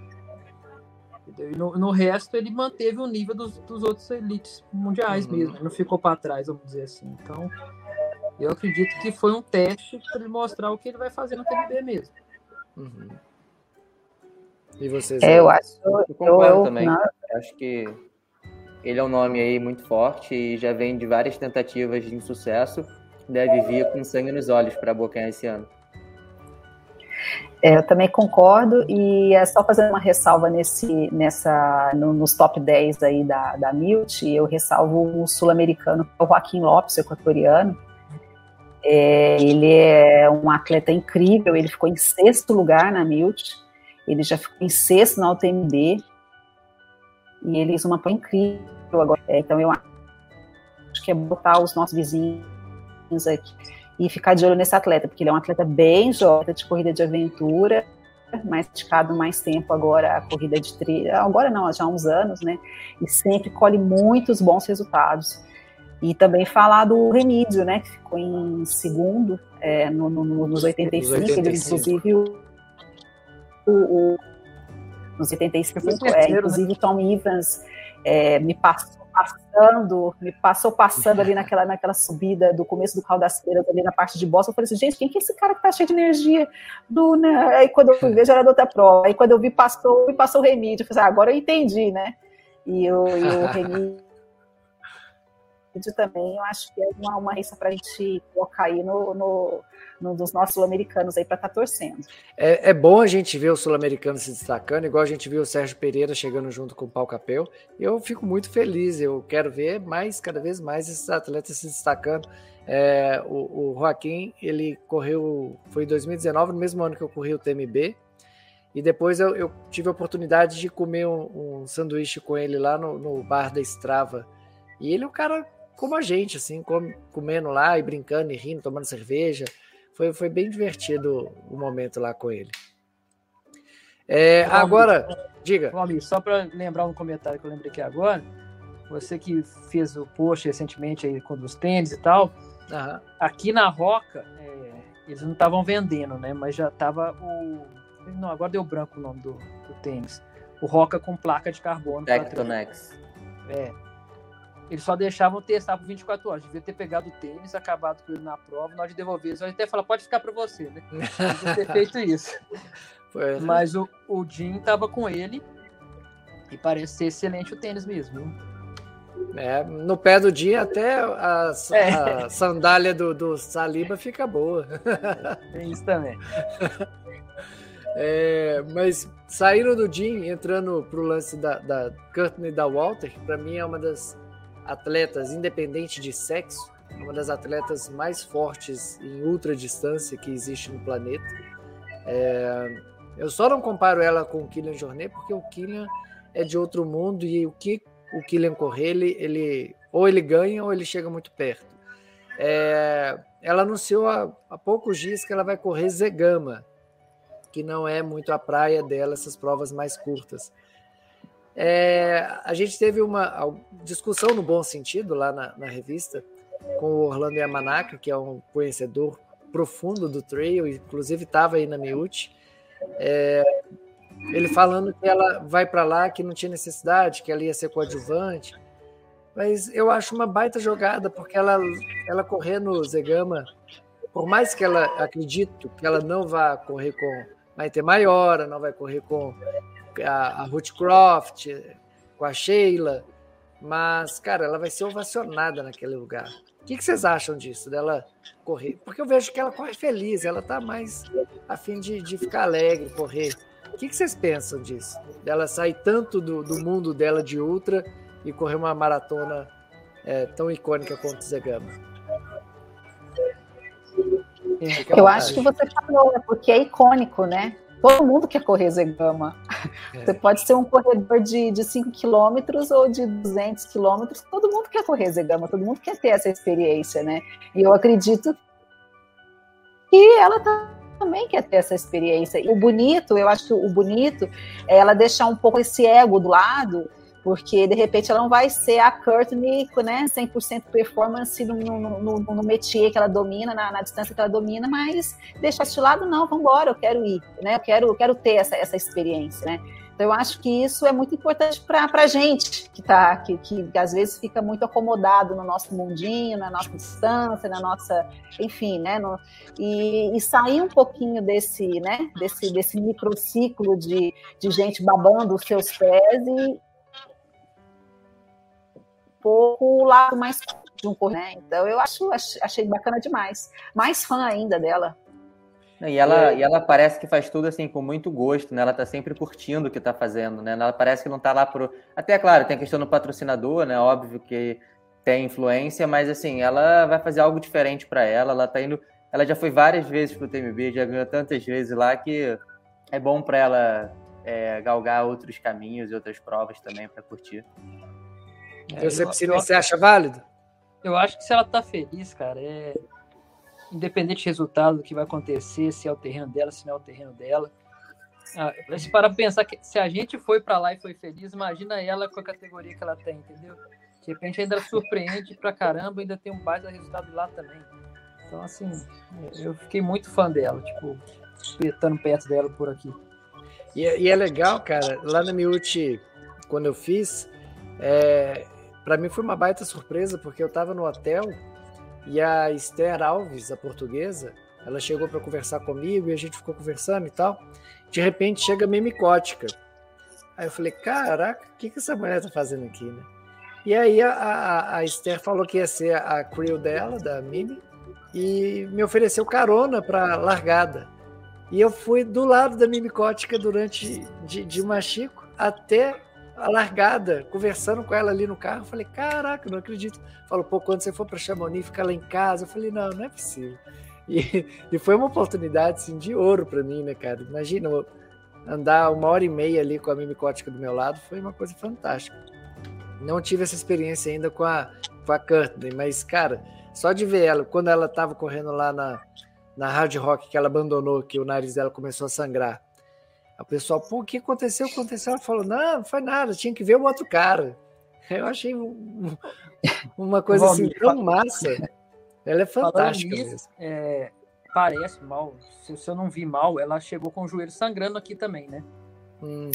E no, no, resto, ele manteve o nível dos, dos outros elites mundiais uhum. mesmo. Não ficou para trás, vamos dizer assim. Então, eu acredito que foi um teste para ele mostrar o que ele vai fazer no TBB mesmo. Uhum. E vocês? É, eu acho. Eu concordo eu, também. Não... Acho que ele é um nome aí muito forte e já vem de várias tentativas de insucesso. Deve vir com sangue nos olhos para abocanhar esse ano. É, eu também concordo, e é só fazendo uma ressalva nesse, nessa, no, nos top 10 aí da, da Milt, eu ressalvo o sul-americano, o Joaquim Lopes, equatoriano. É, ele é um atleta incrível, ele ficou em sexto lugar na Milt, ele já ficou em sexto na UTMB, e ele fez uma prova incrível agora. É, então eu acho que é botar os nossos vizinhos aqui e ficar de olho nesse atleta, porque ele é um atleta bem jovem, de corrida de aventura, mais praticado mais tempo agora a corrida de trilha, agora não, já há uns anos, né? E sempre colhe muitos bons resultados. E também falar do Remídio, né? Que ficou em segundo é, no, no, nos 85, 85. Ele, inclusive o, o nos 85, é, inclusive o Tom Evans é, me passou passando, me passou passando ali naquela, naquela subida do começo do Caldas das Feiras, ali na parte de Boston, eu falei assim, gente, quem que é esse cara que tá cheio de energia? Do, né? Aí quando eu fui ver, já era da outra prova. Aí quando eu vi, passou, me passou o Remídio. Eu falei assim, ah, agora eu entendi, né? E, o, e o Remídio também, eu acho que é uma, uma risa para a gente colocar aí no, no, no dos nossos sul-americanos aí para estar tá torcendo. É, é, bom a gente ver o sul-americano se destacando, igual a gente viu o Sérgio Pereira chegando junto com o Pau Capel. Eu fico muito feliz, eu quero ver mais, cada vez mais esses atletas se destacando. É, o, o Joaquim, ele correu, foi em 2019, no mesmo ano que eu corri o TMB, e depois eu, eu tive a oportunidade de comer um, um sanduíche com ele lá no, no bar da Strava. E ele é um cara como a gente, assim, comendo lá e brincando e rindo, tomando cerveja. Foi, foi bem divertido o momento lá com ele. É, agora, diga. amigo, só para lembrar um comentário que eu lembrei aqui agora, você que fez o post recentemente aí com os tênis e tal, uhum. aqui na Roca, é, eles não estavam vendendo, né? Mas já tava o. Não, agora deu branco o nome do, do tênis. O Roca com placa de carbono. Tectonex. É. Eles só deixavam testar por 24 horas. Devia ter pegado o tênis, acabado com ele na prova, nós devolver. Só até falar, pode ficar para você, né? Devia ter feito isso. Né? Mas o, o Jim tava com ele e parece ser excelente o tênis mesmo. É, no pé do dia até a, é. a sandália do, do, Saliba fica boa. Tem isso também. É, mas saindo do Jim, entrando pro lance da, da Courtney e da Walter, para mim é uma das atletas, independente de sexo, uma das atletas mais fortes em ultra distância que existe no planeta. É, eu só não comparo ela com o Kylian Jornet porque o Kylian é de outro mundo e o que o Kylian correr, ele, ele ou ele ganha ou ele chega muito perto. É, ela anunciou há, há, poucos dias que ela vai correr Zegama, que não é muito a praia dela, essas provas mais curtas. É, a gente teve uma discussão no bom sentido lá na, na revista com o Orlando Yamanaka, que é um conhecedor profundo do trail, inclusive estava aí na Miúte. É, ele falando que ela vai para lá, que não tinha necessidade, que ela ia ser coadjuvante. Mas eu acho uma baita jogada, porque ela, ela correr no Zegama, por mais que ela acredito que ela não vá correr com Maite Maiora, não vai correr com a, a Ruth Croft, com a Sheila, mas, cara, ela vai ser ovacionada naquele lugar. O que, que, vocês acham disso, dela correr? Porque eu vejo que ela corre feliz, ela tá mais a fim de, de ficar alegre, correr. O que, que vocês pensam disso? Dela sair tanto do, do mundo dela de ultra e correr uma maratona é, tão icônica quanto o Zegama? Eu acho que você falou, né? Porque é icônico, né? Todo mundo quer correr Zegama. É. Você pode ser um corredor de, de 5 quilômetros ou de 200 quilômetros, todo mundo quer correr Zegama, todo mundo quer ter essa experiência, né? E eu acredito que ela também quer ter essa experiência. E o bonito, eu acho que o bonito é ela deixar um pouco esse ego do lado porque de repente ela não vai ser a Courtney, né, 100% performance no, no, no, no métier que ela domina, na, na, distância que ela domina, mas deixar de lado, não, vamos embora, eu quero ir, né, eu quero, eu quero ter essa, essa experiência, né. Então, eu acho que isso é muito importante para a gente, que, tá, que, que, que, às vezes fica muito acomodado no nosso mundinho, na nossa distância, na nossa. Enfim, né? No, e, e, sair um pouquinho desse, né, desse, desse microciclo de, de gente babando os seus pés e. Um pouco o lado mais de um né? Então eu acho achei bacana demais. Mais fã ainda dela. E ela, é. e ela parece que faz tudo assim com muito gosto, né? Ela tá sempre curtindo o que tá fazendo, né? Ela parece que não tá lá pro. Até, claro, tem a questão do patrocinador, né? Óbvio que tem influência, mas assim, ela vai fazer algo diferente para ela. Ela tá indo. Ela já foi várias vezes pro TMB, já ganhou tantas vezes lá que é bom para ela é, galgar outros caminhos e outras provas também para curtir. É, você, eu, você acha válido? Eu acho que se ela tá feliz, cara, é independente do resultado do que vai acontecer, se é o terreno dela, se não é o terreno dela. Ah, se para pensar que se a gente foi para lá e foi feliz, imagina ela com a categoria que ela tem, entendeu? De repente ainda surpreende pra caramba, ainda tem um baita resultado lá também. Então, assim, eu fiquei muito fã dela, tipo, estando perto dela por aqui. E, é, e é legal, cara, lá na Miúti, quando eu fiz, é, para mim foi uma baita surpresa, porque eu tava no hotel e a Esther Alves, a portuguesa, ela chegou para conversar comigo e a gente ficou conversando e tal. De repente chega a Mimicótica. Aí eu falei, caraca, o que, que essa mulher tá fazendo aqui, né? E aí a, a, a Esther falou que ia ser a crew dela, da Mimi, e me ofereceu carona para largada. E eu fui do lado da Mimicótica durante de, de Machico até a largada, conversando com ela ali no carro. Falei, caraca, não acredito. Falou, pô, quando você for para Chamonix, fica lá em casa. Eu falei, não, não é possível. E, e foi uma oportunidade assim, de ouro para mim, né, cara? Imagina andar uma hora e meia ali com a mimicótica do meu lado, foi uma coisa fantástica. Não tive essa experiência ainda com a, com a Courtney, mas, cara, só de ver ela, quando ela estava correndo lá na, na Hard Rock, que ela abandonou, que o nariz dela começou a sangrar, o pessoal, pô, o que aconteceu? O que aconteceu? Ela falou, não, não foi nada, tinha que ver o outro cara. Eu achei uma coisa assim tão massa. Ela é fantástica nisso, é, parece mal, se, se, eu não vi mal, ela chegou com o joelho sangrando aqui também, né? Hum.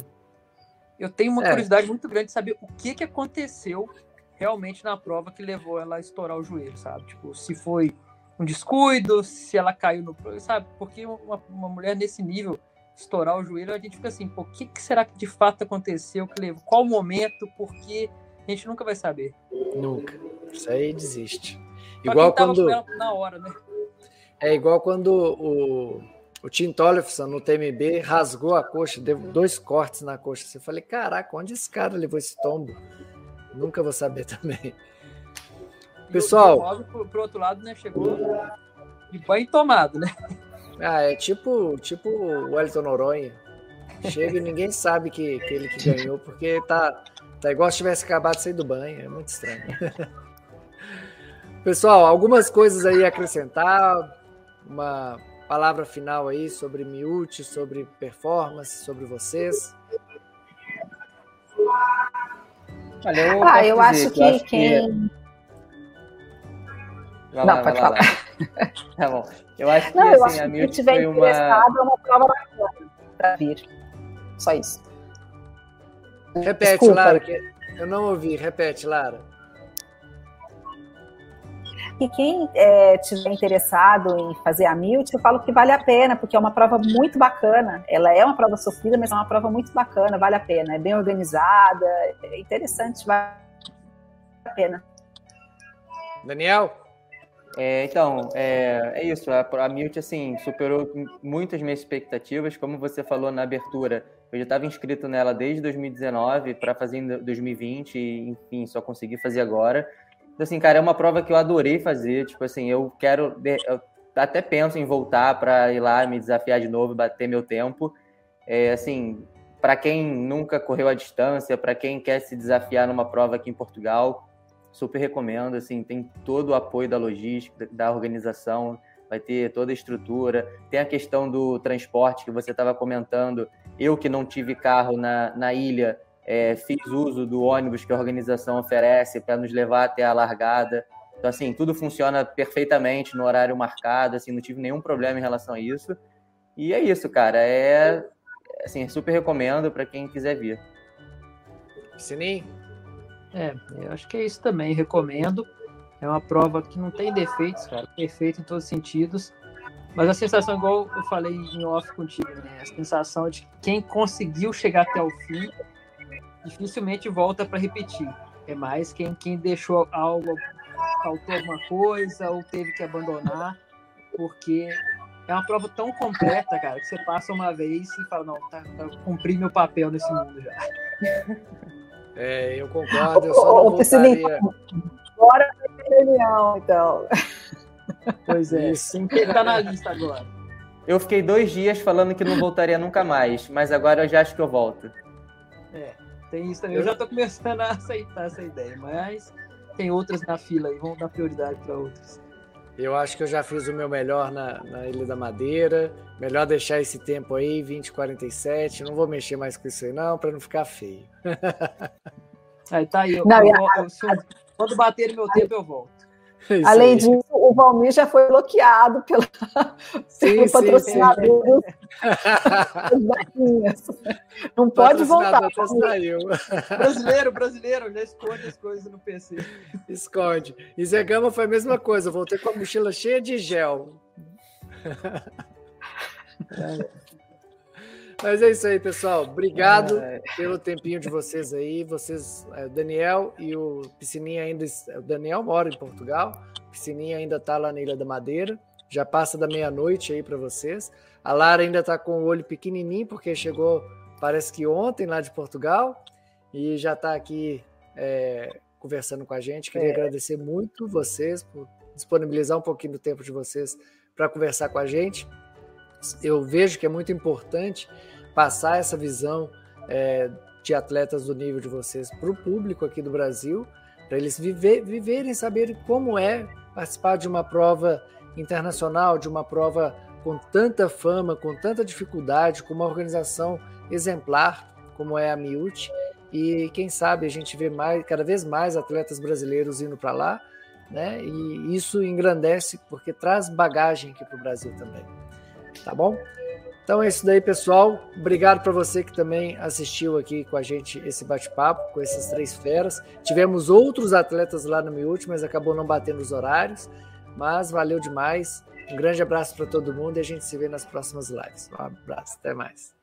Eu tenho uma é. curiosidade muito grande de saber o que, que aconteceu realmente na prova que levou ela a estourar o joelho, sabe? Tipo, se foi um descuido, se ela caiu no. Sabe? Porque uma, uma mulher nesse nível estourar o joelho, a gente fica assim, pô, o que, que, será que de fato aconteceu? Que levou? Qual momento? Porque a gente nunca vai saber. Nunca. Isso aí desiste. Só igual quando na hora, né? É igual quando o, o Tim Tollefson no TMB rasgou a coxa, deu dois cortes na coxa. Você falei, caraca, onde esse cara levou esse tombo? Nunca vou saber também. E Pessoal, o pro, pro outro lado, né, chegou de banho tomado, né? Ah, é tipo, tipo o Wellington Noronha. Chega e ninguém sabe que, que ele que ganhou, porque tá, tá igual se tivesse acabado de sair do banho. É muito estranho. Pessoal, algumas coisas aí a acrescentar. Uma palavra final aí sobre Miúte, sobre performance, sobre vocês. Olha, eu ah, eu acho que, acho quem. Que... Não, lá, pode falar. tá bom. Eu acho que, Não, assim, a Milt foi uma... é uma prova bacana para vir. Só isso. Repete, Desculpa. Lara, que eu não ouvi. Repete, Lara. E quem é, tiver interessado em fazer a Milt, eu falo que vale a pena, porque é uma prova muito bacana. Ela é uma prova sofrida, mas é uma prova muito bacana, vale a pena. É bem organizada, é interessante, vale a pena. Daniel? É, então, é, é isso. A, a Milt, assim, superou muitas minhas expectativas. Como você falou na abertura, eu já estava inscrito nela desde 2019 para fazer em 2020 e, enfim, só consegui fazer agora. Então, assim, cara, é uma prova que eu adorei fazer. Tipo assim, eu quero... Eu até penso em voltar para ir lá me desafiar de novo, bater meu tempo. É, assim, para quem nunca correu a distância, para quem quer se desafiar numa prova aqui em Portugal, super recomendo, assim, tem todo o apoio da logística, da organização, vai ter toda a estrutura, tem a questão do transporte que você estava comentando, eu que não tive carro na, na ilha, é, fiz uso do ônibus que a organização oferece para nos levar até a largada, então, assim, tudo funciona perfeitamente no horário marcado, assim, não tive nenhum problema em relação a isso, e é isso, cara, é, assim, super recomendo para quem quiser vir. Sininho? É, eu acho que é isso também, recomendo. É uma prova que não tem defeitos, cara, perfeito em todos os sentidos. Mas a sensação, igual eu falei em off contigo, né? A sensação de quem conseguiu chegar até o fim dificilmente volta para repetir. É mais quem, quem deixou algo, faltou alguma coisa ou teve que abandonar, porque é uma prova tão completa, cara, que você passa uma vez e fala, não, tá, tá cumpri meu papel nesse mundo já. É, eu concordo, eu só não voltaria... Bora pra reunião, então. Pois é, Isso. quem tá na lista agora? Eu fiquei dois dias falando que não voltaria nunca mais, mas agora eu já acho que eu volto. É, tem isso também. Eu já tô começando a aceitar essa ideia, mas tem outras na fila aí, vamos dar prioridade para outras. Eu acho que eu já fiz o meu melhor na, na, Ilha da Madeira. Melhor deixar esse tempo aí, 20, 47. Não vou mexer mais com isso aí, não, para não ficar feio. Aí tá aí. Eu, não, eu, eu, eu, quando bater meu tempo, eu volto. É Além disso, o Valmir já foi bloqueado pela, sim, pelo patrocinador Não pode voltar. Saiu. Brasileiro, brasileiro, já esconde as coisas no PC. Esconde. E Zé Gama foi a mesma coisa, voltei com a mochila cheia de gel. Mas é isso aí, pessoal. Obrigado é... pelo tempinho de vocês aí. Vocês, é, Daniel e o Piscininha ainda. O Daniel mora em Portugal. O Piscininha ainda está lá na Ilha da Madeira. Já passa da meia-noite aí para vocês. A Lara ainda está com o olho pequenininho, porque chegou, parece que ontem lá de Portugal. E já está aqui é, conversando com a gente. Queria é. agradecer muito vocês por disponibilizar um pouquinho do tempo de vocês para conversar com a gente eu vejo que é muito importante passar essa visão é, de atletas do nível de vocês para o público aqui do Brasil, para eles viver, viverem, saberem como é participar de uma prova internacional, de uma prova com tanta fama, com tanta dificuldade, com uma organização exemplar como é a Miut. E quem sabe a gente vê mais, cada vez mais atletas brasileiros indo para lá, né? E isso engrandece porque traz bagagem aqui para o Brasil também tá bom? Então é isso daí, pessoal. Obrigado para você que também assistiu aqui com a gente esse bate-papo com essas três feras. Tivemos outros atletas lá no Miúte, mas acabou não batendo os horários. Mas valeu demais. Um grande abraço para todo mundo e a gente se vê nas próximas lives. Um abraço, até mais.